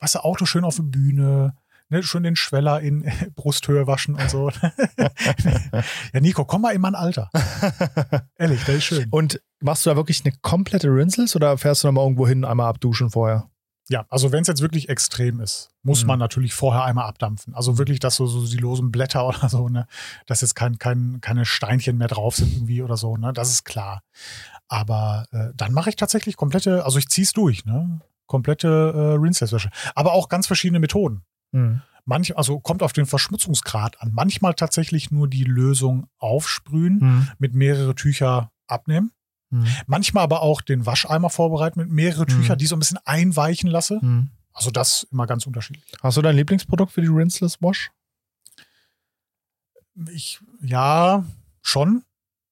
Weißt du, Auto schön auf der Bühne, ne, schön den Schweller in *laughs* Brusthöhe waschen und so. *laughs* ja, Nico, komm mal in mein Alter. *laughs* Ehrlich, das ist schön. Und machst du da wirklich eine komplette Rinseless oder fährst du noch mal irgendwo hin, einmal abduschen vorher? Ja, also wenn es jetzt wirklich extrem ist, muss Mhm. man natürlich vorher einmal abdampfen. Also wirklich, dass so, so die losen Blätter *laughs* oder so, ne, dass jetzt kein, kein, keine Steinchen mehr drauf sind irgendwie oder so, ne, das ist klar. Aber äh, dann mache ich tatsächlich komplette, also ich ziehe es durch, ne, komplette äh, Rinseless-Wäsche. Aber auch ganz verschiedene Methoden. Mhm. Manch, also kommt auf den Verschmutzungsgrad an. Manchmal tatsächlich nur die Lösung aufsprühen, Mhm. mit mehrere Tücher abnehmen. Mhm. Manchmal aber auch den Wascheimer vorbereiten mit mehrere Mhm. Tücher, die so ein bisschen einweichen lasse. Mhm. Also das immer ganz unterschiedlich. Hast du dein Lieblingsprodukt für die Rinseless Wash? Ich, ja, schon.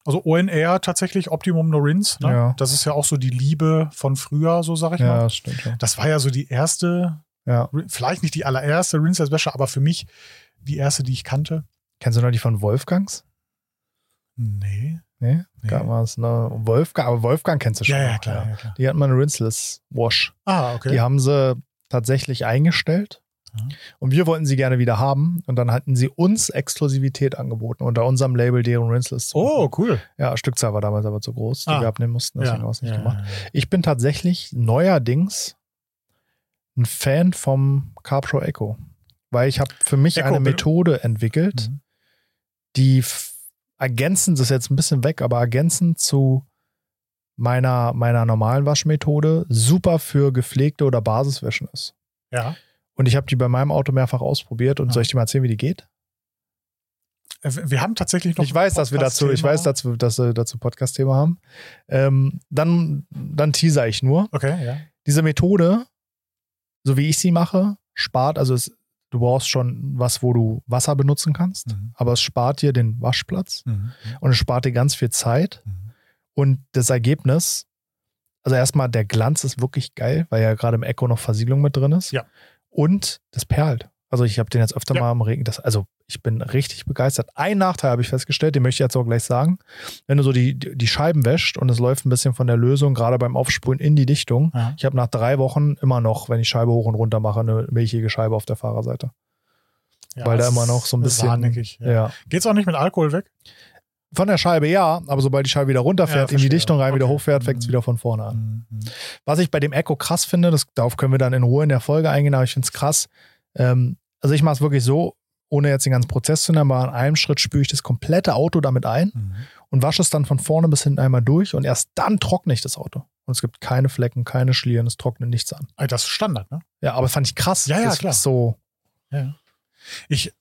Also ONR tatsächlich, Optimum No Rinse. Ne? Ja. Das ist ja auch so die Liebe von früher, so sag ich Ja, mal. das stimmt. Ja. Das war ja so die erste, ja. vielleicht nicht die allererste Rinseless-Wäsche, aber für mich die erste, die ich kannte. Kennst du noch die von Wolfgangs? Nee. Nee? Nee. Gab es eine Wolfgang, aber Wolfgang kennst du schon. Ja, ja, klar, ja, klar. Die hat mal eine Rinseless Wash. Ah, okay. Die haben sie tatsächlich eingestellt. Ja. Und wir wollten sie gerne wieder haben. Und dann hatten sie uns Exklusivität angeboten, unter unserem Label deren Rinseless. Oh, cool. Ja, Stückzahl war damals aber zu groß, die Ah. wir abnehmen mussten. Deswegen haben wir es nicht ja, gemacht. ja, ja. Ich bin tatsächlich neuerdings ein Fan vom CarPro Echo. Weil ich habe für mich Echo, eine? Methode entwickelt, Mhm. die ergänzend, das ist jetzt ein bisschen weg, aber ergänzend zu meiner, meiner normalen Waschmethode super für gepflegte oder Basiswäschen ist. Ja. Und ich habe die bei meinem Auto mehrfach ausprobiert und Ah. soll ich dir mal erzählen, wie die geht? Äh, Wir haben tatsächlich noch. Ich weiß, dass wir dazu, ich weiß, dass wir dazu Podcast-Thema haben. Ähm, dann, dann teaser ich nur. Okay, ja. Diese Methode, so wie ich sie mache, spart, also es, du brauchst schon was, wo du Wasser benutzen kannst, Mhm. aber es spart dir den Waschplatz Mhm. und es spart dir ganz viel Zeit. Mhm. Und das Ergebnis, also erstmal der Glanz ist wirklich geil, weil ja gerade im Echo noch Versiegelung mit drin ist. Ja. Und das perlt. Also ich habe den jetzt öfter Ja. mal im Regen. Das, also ich bin richtig begeistert. Ein Nachteil habe ich festgestellt, den möchte ich jetzt auch gleich sagen. Wenn du so die, die Scheiben wäscht und es läuft ein bisschen von der Lösung, gerade beim Aufsprühen in die Dichtung. Ja. Ich habe nach drei Wochen immer noch, wenn ich Scheibe hoch und runter mache, eine milchige Scheibe auf der Fahrerseite. Ja, weil da immer noch so ein bisschen. Sahnig, ja. ja. Geht's auch nicht mit Alkohol weg? Von der Scheibe ja, aber sobald die Scheibe wieder runterfährt, Ja, in die. Dichtung rein, wieder Okay. hochfährt, fängt es Mhm. wieder von vorne an. Mhm. Was ich bei dem Echo krass finde, das, darauf können wir dann in Ruhe in der Folge eingehen, aber ich finde es krass. Ähm, also ich mache es wirklich so, ohne jetzt den ganzen Prozess zu nennen, aber an einem Schritt spüre ich das komplette Auto damit ein Mhm. und wasche es dann von vorne bis hinten einmal durch und erst dann trockne ich das Auto. Und es gibt keine Flecken, keine Schlieren, es trocknet nichts an. Ey, Das ist Standard, ne? Ja, aber das fand ich krass. Ja, ja, das klar. So, Ja. Ich,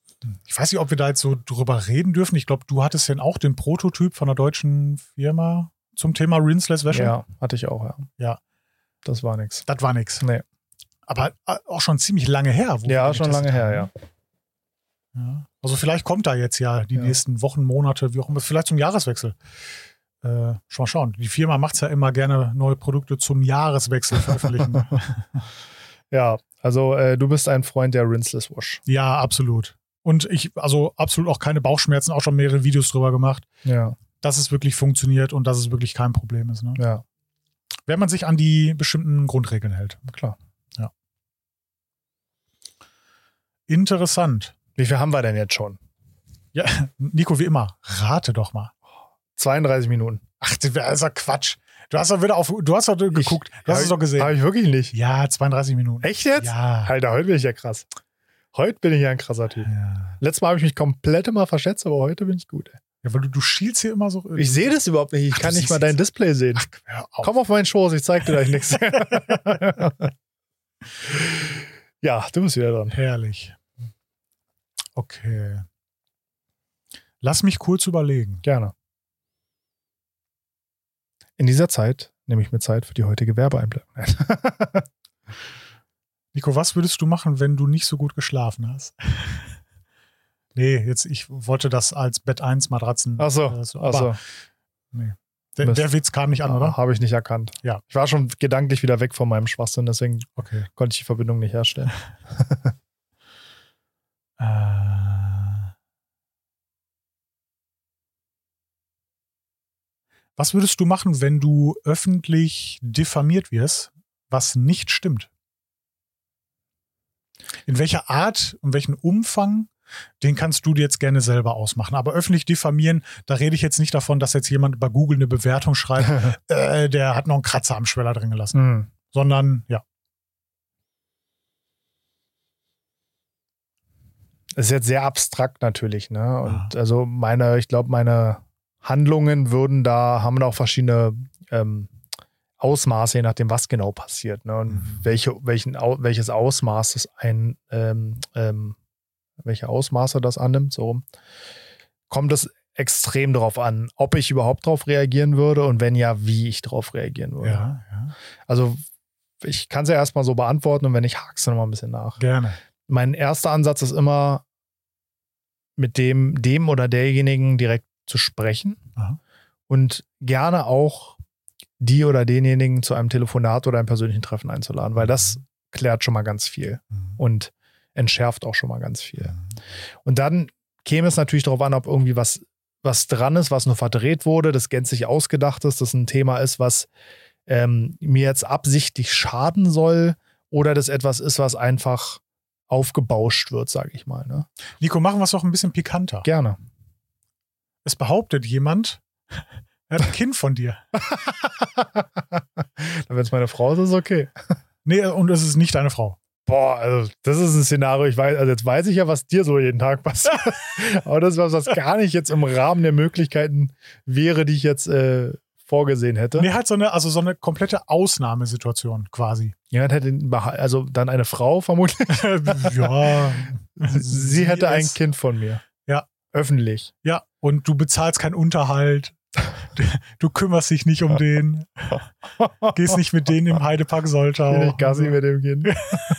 ich weiß nicht, ob wir da jetzt so drüber reden dürfen. Ich glaube, du hattest ja auch den Prototyp von einer deutschen Firma zum Thema Rinseless Wäsche. ja, hatte ich auch, ja. Ja. Das war nix. Das war nix. Nee. Aber äh, auch schon ziemlich lange her. Ja, schon lange her, ja. ja. Also vielleicht kommt da jetzt ja die Ja. nächsten Wochen, Monate, wie auch immer, vielleicht zum Jahreswechsel. Äh, schon mal schauen. Die Firma macht es ja immer gerne, neue Produkte zum Jahreswechsel veröffentlichen. *laughs* Ja, also äh, du bist ein Freund der Rinseless Wash. ja, absolut. Und ich, also absolut auch keine Bauchschmerzen, auch schon mehrere Videos drüber gemacht, Ja, dass es wirklich funktioniert und dass es wirklich kein Problem ist. Ne? ja, Wenn man sich an die bestimmten Grundregeln hält. klar. Interessant. Wie viel haben wir denn jetzt schon? Ja, Nico, wie immer, rate doch mal. 32 Minuten. Ach, das ist ja Quatsch. Du hast doch wieder auf, du hast doch geguckt, du hast es doch gesehen. Habe ich wirklich nicht. Ja, 32 Minuten. Echt jetzt? Ja. Alter, heute bin ich ja krass. Heute bin ich ja ein krasser Typ. Ja, Letztes Mal habe ich mich komplett immer verschätzt, aber heute bin ich gut. ey. ja weil du, du schielst hier immer so. Ich sehe das überhaupt nicht. Ich Ach, kann nicht mal dein. Display sehen. Hör auf. Komm auf meinen Schoß, ich zeig dir gleich *laughs* nichts. *laughs* Ja, du bist wieder dran. Herrlich. Okay. Lass mich kurz überlegen. Gerne. In dieser Zeit nehme ich mir Zeit für die heutige Werbeeinblendung. *laughs* Nico, was würdest du machen, wenn du nicht so gut geschlafen hast? *laughs* nee, jetzt, ich wollte das als Bett 1 Matratzen. Ach so, äh, so, ach so. der, Mist. der Witz kam nicht an, oder? Habe ich nicht erkannt. Ja. Ich war schon gedanklich wieder weg von meinem Schwachsinn, deswegen Okay. konnte ich die Verbindung nicht herstellen. *laughs* Äh, was würdest du machen, wenn du öffentlich diffamiert wirst, was nicht stimmt? In welcher Art, in welchem Umfang, den kannst du dir jetzt gerne selber ausmachen. Aber öffentlich diffamieren, da rede ich jetzt nicht davon, dass jetzt jemand bei Google eine Bewertung schreibt, *laughs* äh, der hat noch einen Kratzer am Schweller drin gelassen. Hm. Sondern, ja, ist jetzt sehr abstrakt natürlich, ne? Und also meine, ich glaube, meine Handlungen würden da, haben da auch verschiedene ähm, Ausmaße, je nachdem, was genau passiert, ne? Und Mhm. welche, welchen, welches Ausmaß das ein, ähm, ähm, welche Ausmaße das annimmt, so kommt es extrem darauf an, ob ich überhaupt darauf reagieren würde und wenn ja, wie ich darauf reagieren würde. ja, ja, Also ich kann es ja erstmal so beantworten und wenn nicht, hakst du nochmal ein bisschen nach gerne. mein erster Ansatz ist immer, mit dem, dem oder derjenigen direkt zu sprechen Aha. und gerne auch die oder denjenigen zu einem Telefonat oder einem persönlichen Treffen einzuladen, weil das klärt schon mal ganz viel Mhm. und entschärft auch schon mal ganz viel. Und dann käme es natürlich darauf an, ob irgendwie was, was dran ist, was nur verdreht wurde, das gänzlich ausgedacht ist, das ein Thema ist, was ähm, mir jetzt absichtlich schaden soll oder das etwas ist, was einfach aufgebauscht wird, sage ich mal. Ne? Nico, machen wir es doch ein bisschen pikanter. Gerne. Es behauptet jemand, er hat ein Kind von dir. *laughs* Wenn es meine Frau ist, ist es okay. Nee, und es ist nicht deine Frau. Boah, also das ist ein Szenario, ich weiß, also jetzt weiß ich ja, was dir so jeden Tag passiert. *laughs* Aber das ist was, was gar nicht jetzt im Rahmen der Möglichkeiten wäre, die ich jetzt äh, vorgesehen hätte. Nee, halt so eine, also so eine komplette Ausnahmesituation quasi. Jemand hätte also dann eine Frau vermutlich. *laughs* ja. Sie hätte ein Kind von mir. Ja. Öffentlich. Ja, und du bezahlst keinen Unterhalt. *laughs* Du, kümmerst dich nicht um den. Gehst nicht mit denen im Heidepark Soltau. Bin ich Gassi mit dem Kind.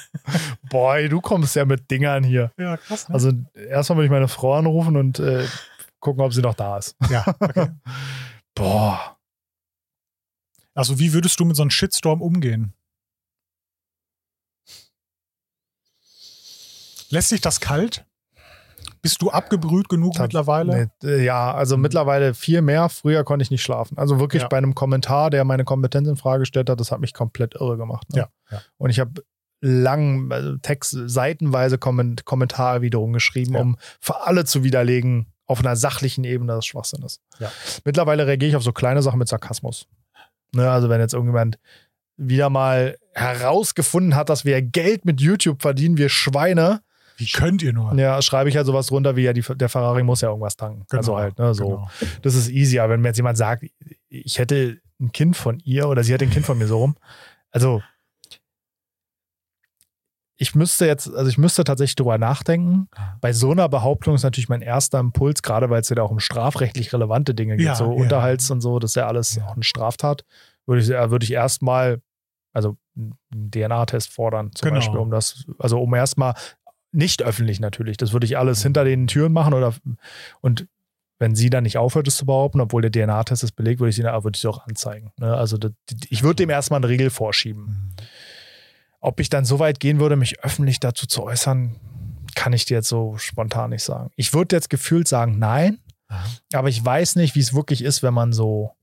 *laughs* Boy, du kommst ja mit Dingern hier. Ja, krass. Ne? Also erstmal würde ich meine Frau anrufen und äh, gucken, ob sie noch da ist. ja, okay. *laughs* Boah. Also, wie würdest du mit so einem Shitstorm umgehen? Lässt sich das kalt? Bist du abgebrüht genug Tat- mittlerweile? Äh, ja, also Mhm. mittlerweile viel mehr. Früher konnte ich nicht schlafen. Also wirklich Ja. bei einem Kommentar, der meine Kompetenz in Frage gestellt hat, das hat mich komplett irre gemacht. Ne? Ja, ja. Und ich habe lang also Text, seitenweise Komment Kommentarerwiderungen geschrieben, Ja. um für alle zu widerlegen, auf einer sachlichen Ebene, dass es Schwachsinn ist. Ja. Mittlerweile reagiere ich auf so kleine Sachen mit Sarkasmus. Ne, also wenn jetzt irgendjemand wieder mal herausgefunden hat, dass wir Geld mit YouTube verdienen, wir Schweine, Wie könnt ihr nur? ja, schreibe ich halt sowas drunter wie, ja, die, der Ferrari muss ja irgendwas tanken. Genau, also halt, ne, so. genau. Das ist easy, aber wenn mir jetzt jemand sagt, ich hätte ein Kind von ihr oder sie hätte ein Kind von mir so rum, also ich müsste jetzt, also ich müsste tatsächlich drüber nachdenken. Bei so einer Behauptung ist natürlich mein erster Impuls, gerade weil es ja da auch um strafrechtlich relevante Dinge geht, Ja, so ja. Unterhalts und so, das ist ja alles Ja. auch eine Straftat, würde ich, äh, würde ich erstmal, also einen DNA-Test fordern, zum Genau. Beispiel, um das, also um erstmal nicht öffentlich natürlich, das würde ich alles hinter den Türen machen oder und wenn sie dann nicht aufhört, es zu behaupten, obwohl der DNA-Test es belegt, würde ich sie, würde ich sie auch anzeigen. Ne? Also ich würde dem erstmal eine Regel vorschieben. Mhm. Ob ich dann so weit gehen würde, mich öffentlich dazu zu äußern, kann ich dir jetzt so spontan nicht sagen. Ich würde jetzt gefühlt sagen, nein, aber ich weiß nicht, wie es wirklich ist, wenn man so.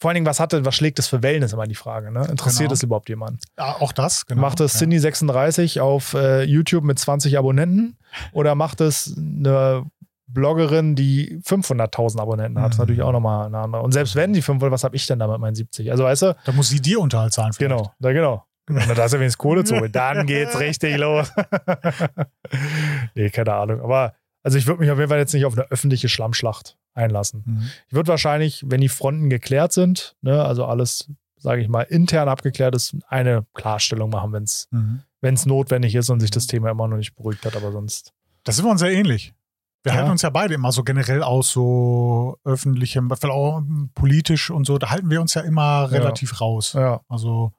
Vor allen Dingen, was hatte, was schlägt es für Wellen, ist immer die Frage. Ne? Interessiert Genau. es überhaupt jemand? Ah, auch das, genau. macht es ja. Cindy 36 auf äh, YouTube mit 20 Abonnenten oder macht es eine Bloggerin, die 500.000 Abonnenten hat? Das Mhm. natürlich auch nochmal eine andere. Und selbst wenn die 500, was habe ich denn da mit meinen 70? Also weißt du, Da muss sie dir Unterhalt zahlen. vielleicht. Genau, da genau. Wenn du da ist wenigstens Kohle zu holen, dann *laughs* geht's richtig los. *laughs* nee, keine Ahnung. Aber also ich würde mich auf jeden Fall jetzt nicht auf eine öffentliche Schlammschlacht einlassen. Mhm. Ich würde wahrscheinlich, wenn die Fronten geklärt sind, ne, also alles, sage ich mal, intern abgeklärt ist, eine Klarstellung machen, wenn es Mhm. notwendig ist und sich das Thema immer noch nicht beruhigt hat, aber sonst. Da sind wir uns sehr ähnlich. Wir Ja. halten uns ja beide immer so generell aus so öffentlichem, vielleicht auch politisch und so, da halten wir uns ja immer relativ raus. Ja, Also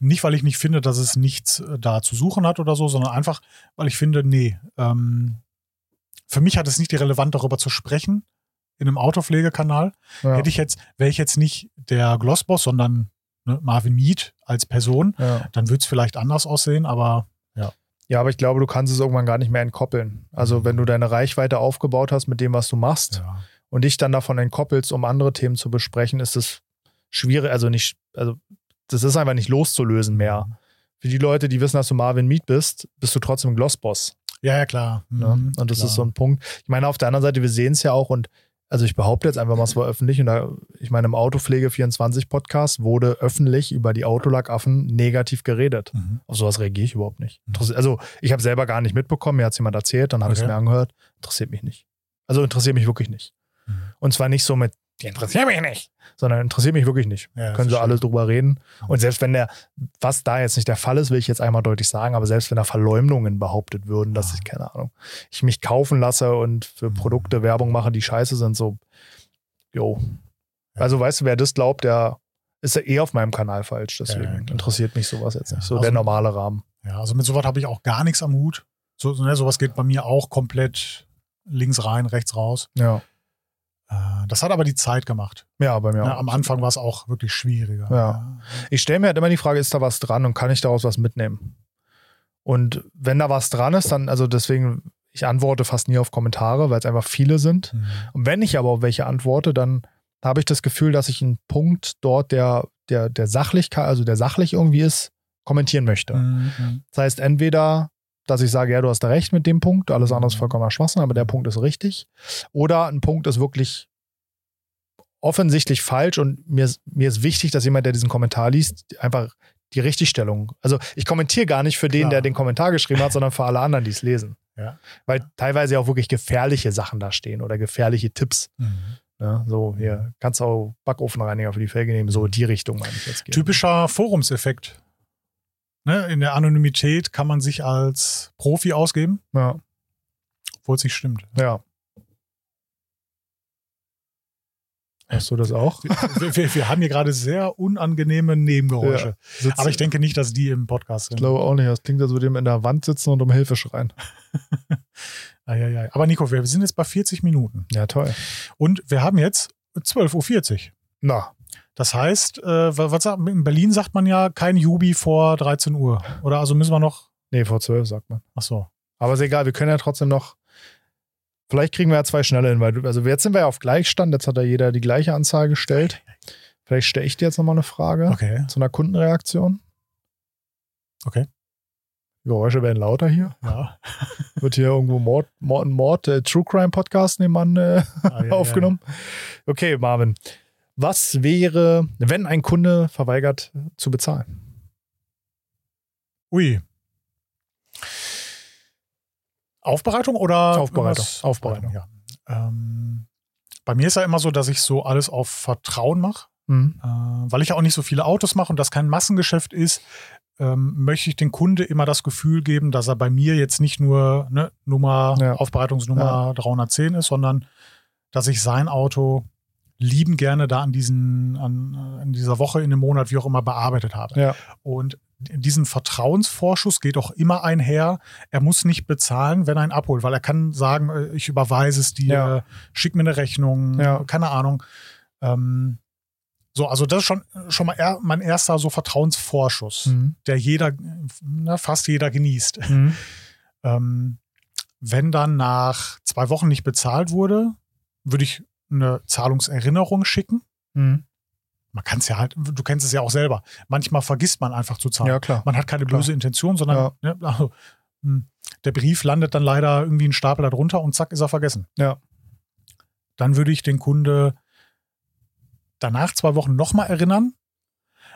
nicht, weil ich nicht finde, dass es nichts äh, da zu suchen hat oder so, sondern einfach, weil ich finde, nee, ähm, für mich hat es nicht die Relevanz, darüber zu sprechen in einem Autopflegekanal. ja, Hätte ich jetzt, wäre ich jetzt nicht der Glossboss, sondern ne, Marvin Mead als Person, ja. dann würde es vielleicht anders aussehen, aber ja, aber ich glaube, du kannst es irgendwann gar nicht mehr entkoppeln. Also wenn du deine Reichweite aufgebaut hast mit dem, was du machst, ja. und dich dann davon entkoppelst, um andere Themen zu besprechen, ist es schwierig, also nicht, also das ist einfach nicht loszulösen mehr. Für die Leute, die wissen, dass du Marvin Mead bist, bist du trotzdem Glossboss. Ja, ja, klar. Ne? Mhm, und das klar. ist so ein Punkt. Ich meine, auf der anderen Seite, wir sehen es ja auch und also ich behaupte jetzt einfach mal, es war öffentlich und da, ich meine, im Autopflege 24 Podcast wurde öffentlich über die Autolackaffen negativ geredet. Mhm. Auf sowas reagiere ich überhaupt nicht. Mhm. Also ich habe selber gar nicht mitbekommen, mir hat es jemand erzählt, dann habe ich es Okay. mir angehört. Interessiert mich nicht. Also interessiert mich wirklich nicht. Mhm. Und zwar nicht so mit, die interessiert mich nicht, sondern interessiert mich wirklich nicht. Ja, Können sie alle drüber reden. Und selbst wenn der, was da jetzt nicht der Fall ist, will ich jetzt einmal deutlich sagen, aber selbst wenn da Verleumdungen behauptet würden, dass Ja. ich, keine Ahnung, ich mich kaufen lasse und für Mhm. Produkte Werbung mache, die scheiße sind, so, jo. Ja. Also weißt du, wer das glaubt, der ist ja eh auf meinem Kanal falsch. Deswegen Ja, interessiert mich sowas jetzt nicht. So also- der normale Rahmen. Ja, also mit sowas habe ich auch gar nichts am Hut. So, so, ne, sowas geht bei mir auch komplett links rein, rechts raus. Ja. Äh, das hat aber die Zeit gemacht. Ja, bei mir Ne, auch. am Anfang war es auch wirklich schwieriger. Ja. Ich stelle mir halt immer die Frage, ist da was dran und kann ich daraus was mitnehmen? Und wenn da was dran ist, dann, also deswegen, ich antworte fast nie auf Kommentare, weil es einfach viele sind. Mhm. Und wenn ich aber auf welche antworte, dann habe ich das Gefühl, dass ich einen Punkt dort, der, der, der Sachlichkeit, also der sachlich irgendwie ist, kommentieren möchte. Mhm. Das heißt, entweder, dass ich sage, ja, du hast recht mit dem Punkt, alles andere ist vollkommener Schwachsinn, aber der Punkt ist richtig. Oder ein Punkt ist wirklich offensichtlich falsch und mir ist, mir ist wichtig, dass jemand, der diesen Kommentar liest, einfach die Richtigstellung. Also ich kommentiere gar nicht für den, Klar. der den Kommentar geschrieben hat, sondern für alle anderen, die es lesen. Ja. Weil teilweise auch wirklich gefährliche Sachen da stehen oder gefährliche Tipps. Mhm. Ne? So, hier kannst du auch Backofenreiniger für die Felge nehmen. So die Richtung meine ich jetzt. gehen. Typischer Forumseffekt. Ne, in der Anonymität kann man sich als Profi ausgeben, Ja, obwohl es nicht stimmt. ja. Hast du das auch? Wir, wir, wir haben hier gerade sehr unangenehme Nebengeräusche. Sitzt- Aber ich denke nicht, dass die im Podcast Ich sind. glaube auch nicht. Das klingt, als würde jemand in der Wand sitzen und um Hilfe schreien. *laughs* Eieiei. Aber Nico, wir sind jetzt bei 40 Minuten. Ja, toll. Und wir haben jetzt 12.40 Uhr. Na, Das heißt, äh, was, sagt, in Berlin sagt man ja kein Jubi vor 13 Uhr. Oder also müssen wir noch. nee, vor zwölf sagt man. Ach so. Aber ist egal, wir können ja trotzdem noch. Vielleicht kriegen wir ja zwei schnelle hin, weil du, also jetzt sind wir ja auf Gleichstand, jetzt hat ja jeder die gleiche Anzahl gestellt. Vielleicht stelle ich dir jetzt nochmal eine Frage Okay. zu einer Kundenreaktion. Okay. Die Geräusche werden lauter hier. Ja. *laughs* Wird hier irgendwo Mord, Mord, Mord äh, True Crime Podcast nebenan äh, Ah, ja, aufgenommen. Okay, Marvin. Was wäre, wenn ein Kunde verweigert zu bezahlen? Ja. Ui. Aufbereitung oder? Aufbereitung. irgendwas- Aufbereitung. Ja. Ähm, bei mir ist ja immer so, dass ich so alles auf Vertrauen mache. Hm. Äh, weil ich ja auch nicht so viele Autos mache und das kein Massengeschäft ist, ähm, möchte ich den Kunde immer das Gefühl geben, dass er bei mir jetzt nicht nur ne, Nummer, Ja. Aufbereitungsnummer 310 ist, sondern dass ich sein Auto lieben gerne da an diesen, an, in dieser Woche, in dem Monat, wie auch immer, bearbeitet habe. Ja. Und diesen Vertrauensvorschuss geht auch immer einher. Er muss nicht bezahlen, wenn er ihn abholt, weil er kann sagen, äh, ich überweise es dir, Ja. schick mir eine Rechnung, Ja. keine Ahnung. Ähm, so, also das ist schon, schon mal er, mein erster so Vertrauensvorschuss, Hm. der jeder, na, fast jeder genießt. Hm. *laughs* Ähm, wenn dann nach zwei Wochen nicht bezahlt wurde, würde ich eine Zahlungserinnerung schicken. Hm. Man kann es ja halt, du kennst es ja auch selber. Manchmal vergisst man einfach zu zahlen. Ja, klar. Man hat keine Klar. böse Intention, sondern ne, also, mh, der Brief landet dann leider irgendwie ein Stapel darunter und zack ist er vergessen. Ja. Dann würde ich den Kunde danach zwei Wochen nochmal erinnern.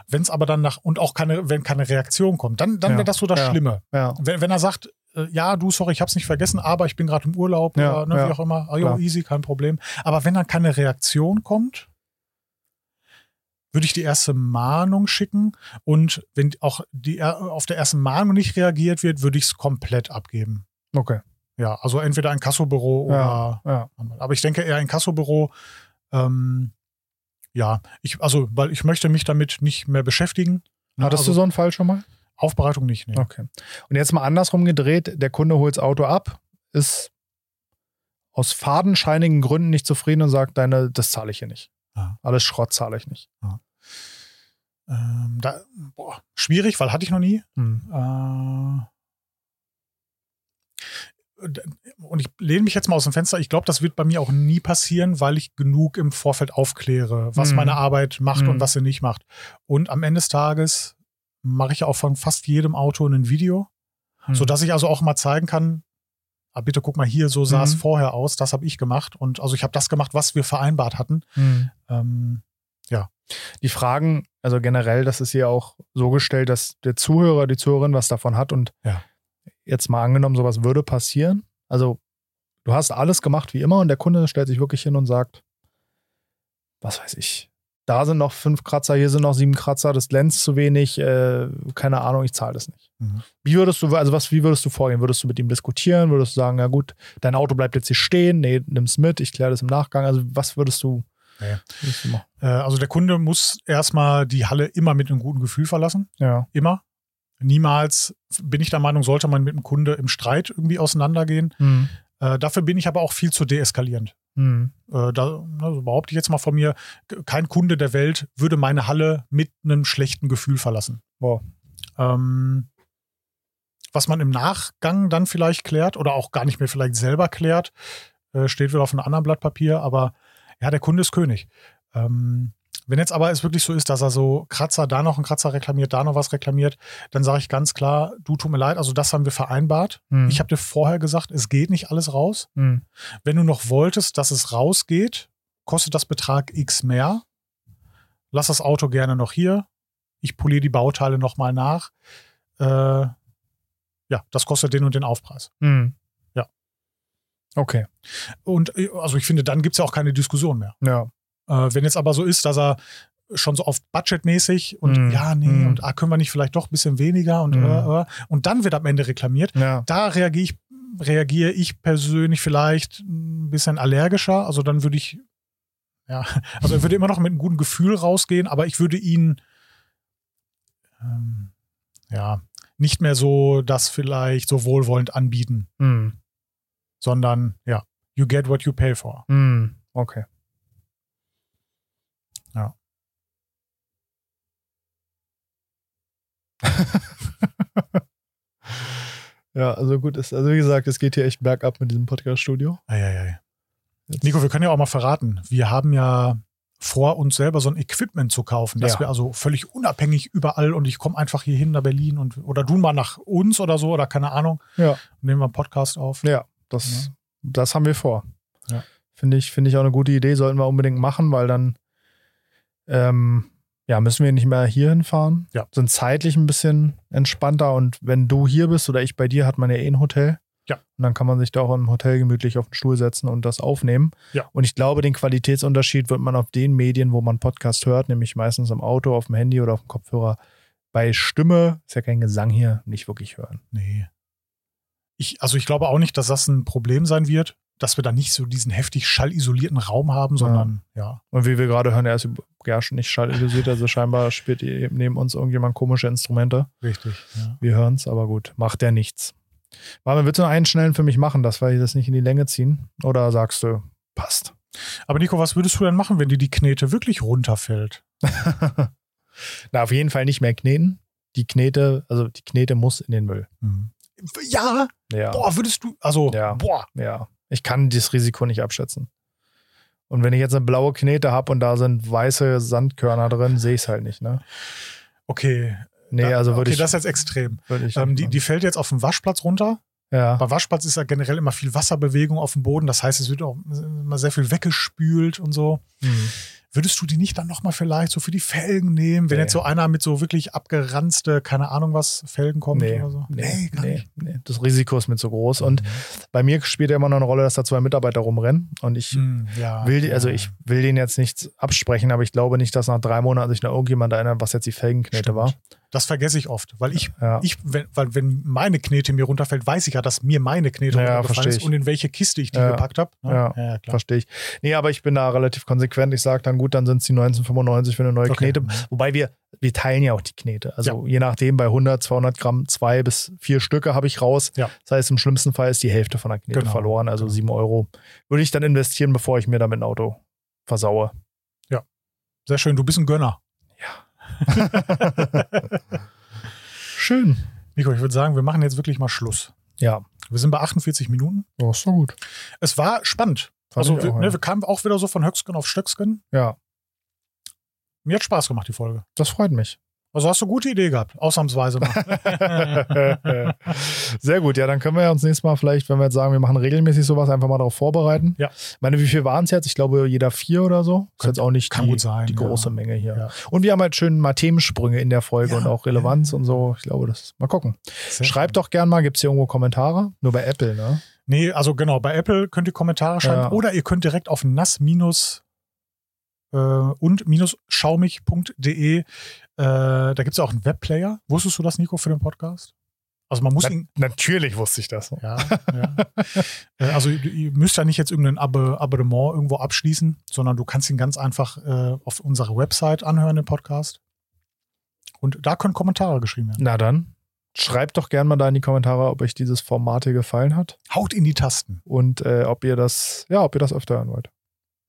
Wenn es aber dann nach und auch keine, wenn keine Reaktion kommt, dann, dann Ja. wäre das so das Ja. Schlimme. Ja. Wenn, wenn er sagt, äh, ja, du, sorry, ich hab's nicht vergessen, aber ich bin gerade im Urlaub Ja, oder ne, ja, wie auch immer, ah, jo, easy, kein Problem. Aber wenn dann keine Reaktion kommt, würde ich die erste Mahnung schicken und wenn auch die er- auf der ersten Mahnung nicht reagiert wird, würde ich es komplett abgeben. Okay. Ja, also entweder ein Kassobüro oder Ja. aber ich denke eher ein Kassobüro. Ähm, ja, ich, also, weil ich möchte mich damit nicht mehr beschäftigen. Hattest also, du so einen Fall schon mal? Aufbereitung nicht, nee. Okay. Und jetzt mal andersrum gedreht, der Kunde holt das Auto ab, ist aus fadenscheinigen Gründen nicht zufrieden und sagt, deine, das zahle ich hier nicht. Ja. Alles Schrott zahle ich nicht. Ähm, da, boah, schwierig, weil hatte ich noch nie. Hm. Äh, und ich lehne mich jetzt mal aus dem Fenster. Ich glaube, das wird bei mir auch nie passieren, weil ich genug im Vorfeld aufkläre, was Mhm. meine Arbeit macht Mhm. und was sie nicht macht. Und am Ende des Tages mache ich auch von fast jedem Auto ein Video, Hm. sodass ich also auch mal zeigen kann, ah, bitte guck mal hier, so sah es Mhm. vorher aus, das habe ich gemacht. Und also ich habe das gemacht, was wir vereinbart hatten. Hm. Ähm, Die Fragen, also generell, das ist hier auch so gestellt, dass der Zuhörer, die Zuhörerin was davon hat und Ja. jetzt mal angenommen, sowas würde passieren. Also du hast alles gemacht wie immer und der Kunde stellt sich wirklich hin und sagt, was weiß ich, da sind noch fünf Kratzer, hier sind noch sieben Kratzer, das glänzt zu wenig, äh, keine Ahnung, ich zahle das nicht. Mhm. Wie würdest du, also was, wie würdest du vorgehen? Würdest du mit ihm diskutieren? Würdest du sagen, ja gut, dein Auto bleibt jetzt hier stehen, nee, nimm's mit, ich kläre das im Nachgang. Also was würdest du, Nee. würdest du machen? äh, also der Kunde muss erstmal die Halle immer mit einem guten Gefühl verlassen. Ja. Immer. Niemals bin ich der Meinung, sollte man mit dem Kunde im Streit irgendwie auseinandergehen. Hm. Äh, dafür bin ich aber auch viel zu deeskalierend. Hm. Äh, da also behaupte ich jetzt mal von mir, kein Kunde der Welt würde meine Halle mit einem schlechten Gefühl verlassen. Wow. Ähm, was man im Nachgang dann vielleicht klärt oder auch gar nicht mehr vielleicht selber klärt, äh, steht wieder auf einem anderen Blatt Papier, aber ja, der Kunde ist König. Ähm, wenn jetzt aber es wirklich so ist, dass er so Kratzer, da noch einen Kratzer reklamiert, da noch was reklamiert, dann sage ich ganz klar, du tut mir leid, also das haben wir vereinbart. Hm. Ich habe dir vorher gesagt, es geht nicht alles raus. Hm. Wenn du noch wolltest, dass es rausgeht, kostet das Betrag X mehr. Lass das Auto gerne noch hier. Ich poliere die Bauteile nochmal nach. Äh, ja, das kostet den und den Aufpreis. Hm. Ja. Okay. Und äh, also ich finde, dann gibt es ja auch keine Diskussion mehr. Ja. Äh, wenn jetzt aber so ist, dass er schon so auf budgetmäßig und Mm, ja, nee, mm. und ah, können wir nicht vielleicht doch ein bisschen weniger und Mm. äh, äh, und dann wird am Ende reklamiert. Ja. Da reagiere ich, reagiere ich persönlich vielleicht ein bisschen allergischer. Also dann würde ich ja, *laughs* also er würde immer noch mit einem guten Gefühl rausgehen, aber ich würde ihn ähm, ja nicht mehr so das vielleicht so wohlwollend anbieten, Hm. sondern ja, you get what you pay for. Hm. Okay. Ja. *laughs* ja, also gut ist, also wie gesagt, es geht hier echt bergab mit diesem Podcast-Studio. Eieiei. Nico, wir können ja auch mal verraten, wir haben ja vor, uns selber so ein Equipment zu kaufen, dass Ja. wir also völlig unabhängig überall und ich komme einfach hier hin nach Berlin und oder du mal nach uns oder so oder keine Ahnung, Ja. nehmen wir einen Podcast auf. Ja, das, das haben wir vor. Ja. Finde ich, finde ich auch eine gute Idee, sollten wir unbedingt machen, weil dann ähm, ja, müssen wir nicht mehr hier hinfahren. Ja. Sind zeitlich ein bisschen entspannter und wenn du hier bist oder ich bei dir, hat man ja eh ein Hotel. Ja. Und dann kann man sich da auch im Hotel gemütlich auf den Stuhl setzen und das aufnehmen. Ja. Und ich glaube, den Qualitätsunterschied wird man auf den Medien, wo man Podcast hört, nämlich meistens im Auto, auf dem Handy oder auf dem Kopfhörer, bei Stimme, ist ja kein Gesang hier, nicht wirklich hören. Nee. Ich, also ich glaube auch nicht, dass das ein Problem sein wird, dass wir da nicht so diesen heftig schallisolierten Raum haben, sondern ja. Und wie wir gerade hören, er ist ja schon nicht schallisolisiert, also scheinbar spielt neben uns irgendjemand komische Instrumente. richtig. Ja. Wir hören es, aber gut, macht der nichts. Marvin, willst du noch einen schnellen für mich machen, dass wir das nicht in die Länge ziehen? Oder sagst du, passt? Aber Nico, was würdest du denn machen, wenn dir die Knete wirklich runterfällt? *laughs* Na, auf jeden Fall nicht mehr kneten. Die Knete, also die Knete muss in den Müll. Mhm. Ja, Ja. boah, würdest du, also, Ja. boah, Ja. Ich kann das Risiko nicht abschätzen. Und wenn ich jetzt eine blaue Knete habe und da sind weiße Sandkörner drin, sehe ich es halt nicht, ne? okay. Nee, also würde okay, ich. das ist jetzt extrem. Ähm, die, die fällt jetzt auf den Waschplatz runter. Ja. Beim Waschplatz ist ja generell immer viel Wasserbewegung auf dem Boden. Das heißt, es wird auch immer sehr viel weggespült und so. Hm. Würdest du die nicht dann nochmal vielleicht so für die Felgen nehmen, wenn Nee. jetzt so einer mit so wirklich abgeranzte, keine Ahnung was, Felgen kommt Nee, oder so? nee, gar nee, nicht. nee. Das Risiko ist mir zu groß. Und bei mir spielt ja immer noch eine Rolle, dass da zwei Mitarbeiter rumrennen. Und ich Hm, ja, will, die- also ja. ich will denen jetzt nichts absprechen, aber ich glaube nicht, dass nach drei Monaten sich noch irgendjemand erinnert, was jetzt die Felgenknete Stimmt. war. Das vergesse ich oft, weil ich, Ja. ich wenn, weil wenn meine Knete mir runterfällt, weiß ich ja, dass mir meine Knete Ja, runtergefallen ist und in welche Kiste ich die Ja. gepackt habe. Ne? Ja. ja. Verstehe ich. Nee, aber ich bin da relativ konsequent. Ich sage dann, gut, dann sind es die 1995 für eine neue Okay. Knete. Wobei wir, wir teilen ja auch die Knete. Also je nachdem, bei 100, 200 Gramm, zwei bis vier Stücke habe ich raus. Ja. Das heißt, im schlimmsten Fall ist die Hälfte von der Knete Genau, verloren, also genau. sieben Euro. Würde ich dann investieren, bevor ich mir damit ein Auto versaue. Sehr schön, du bist ein Gönner. *laughs* Schön. Nico, ich würde sagen, wir machen jetzt wirklich mal Schluss. Ja, Wir sind bei 48 Minuten. oh, ist so gut. Es war spannend. Fand also wir, auch, ne, ja. wir kamen auch wieder so von Höcksken auf Stöcksken. Ja, Mir hat Spaß gemacht, die Folge. das freut mich. Also hast du gute Idee gehabt, ausnahmsweise mal. *laughs* Sehr gut, ja, dann können wir ja uns nächstes Mal vielleicht, wenn wir jetzt sagen, wir machen regelmäßig sowas, einfach mal darauf vorbereiten. Ja. Ich meine, wie viel waren es jetzt? Ich glaube, jeder vier oder so. Ist Könnte- jetzt auch nicht kann die, gut sein, die ja. große Menge hier. Ja. Und wir haben halt schön mal Themensprünge in der Folge Ja, und auch Relevanz ja. und so. Ich glaube, das mal gucken. Sehr Schreibt schön. doch gern mal, gibt es hier irgendwo Kommentare? Nur bei Apple, ne? Nee, also genau, bei Apple könnt ihr Kommentare schreiben Ja. oder ihr könnt direkt auf nass- äh, Äh, da gibt es ja auch einen Webplayer. Wusstest du das, Nico, für den Podcast? Also man muss Na, ihn. natürlich wusste ich das. Ja, *laughs* ja. Äh, also ihr- müsst ja nicht jetzt irgendein Ab Abonnement irgendwo abschließen, sondern du kannst ihn ganz einfach äh, auf unserer Website anhören, den Podcast. Und da können Kommentare geschrieben werden. Na dann, schreibt doch gern mal da in die Kommentare, ob euch dieses Format hier gefallen hat Haut in die Tasten. und äh, ob ihr das, ja, ob ihr das öfter hören wollt.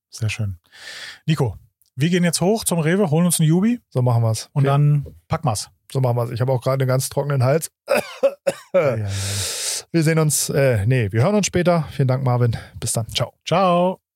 Sehr schön. Nico, wir gehen jetzt hoch zum Rewe, holen uns eine Jubi So machen wir es. und dann packen wir's. So machen wir es. Ich habe auch gerade einen ganz trockenen Hals. Ja, ja. Wir sehen uns, äh, nee, wir hören uns später. Vielen Dank, Marvin. Bis dann. Ciao. Ciao.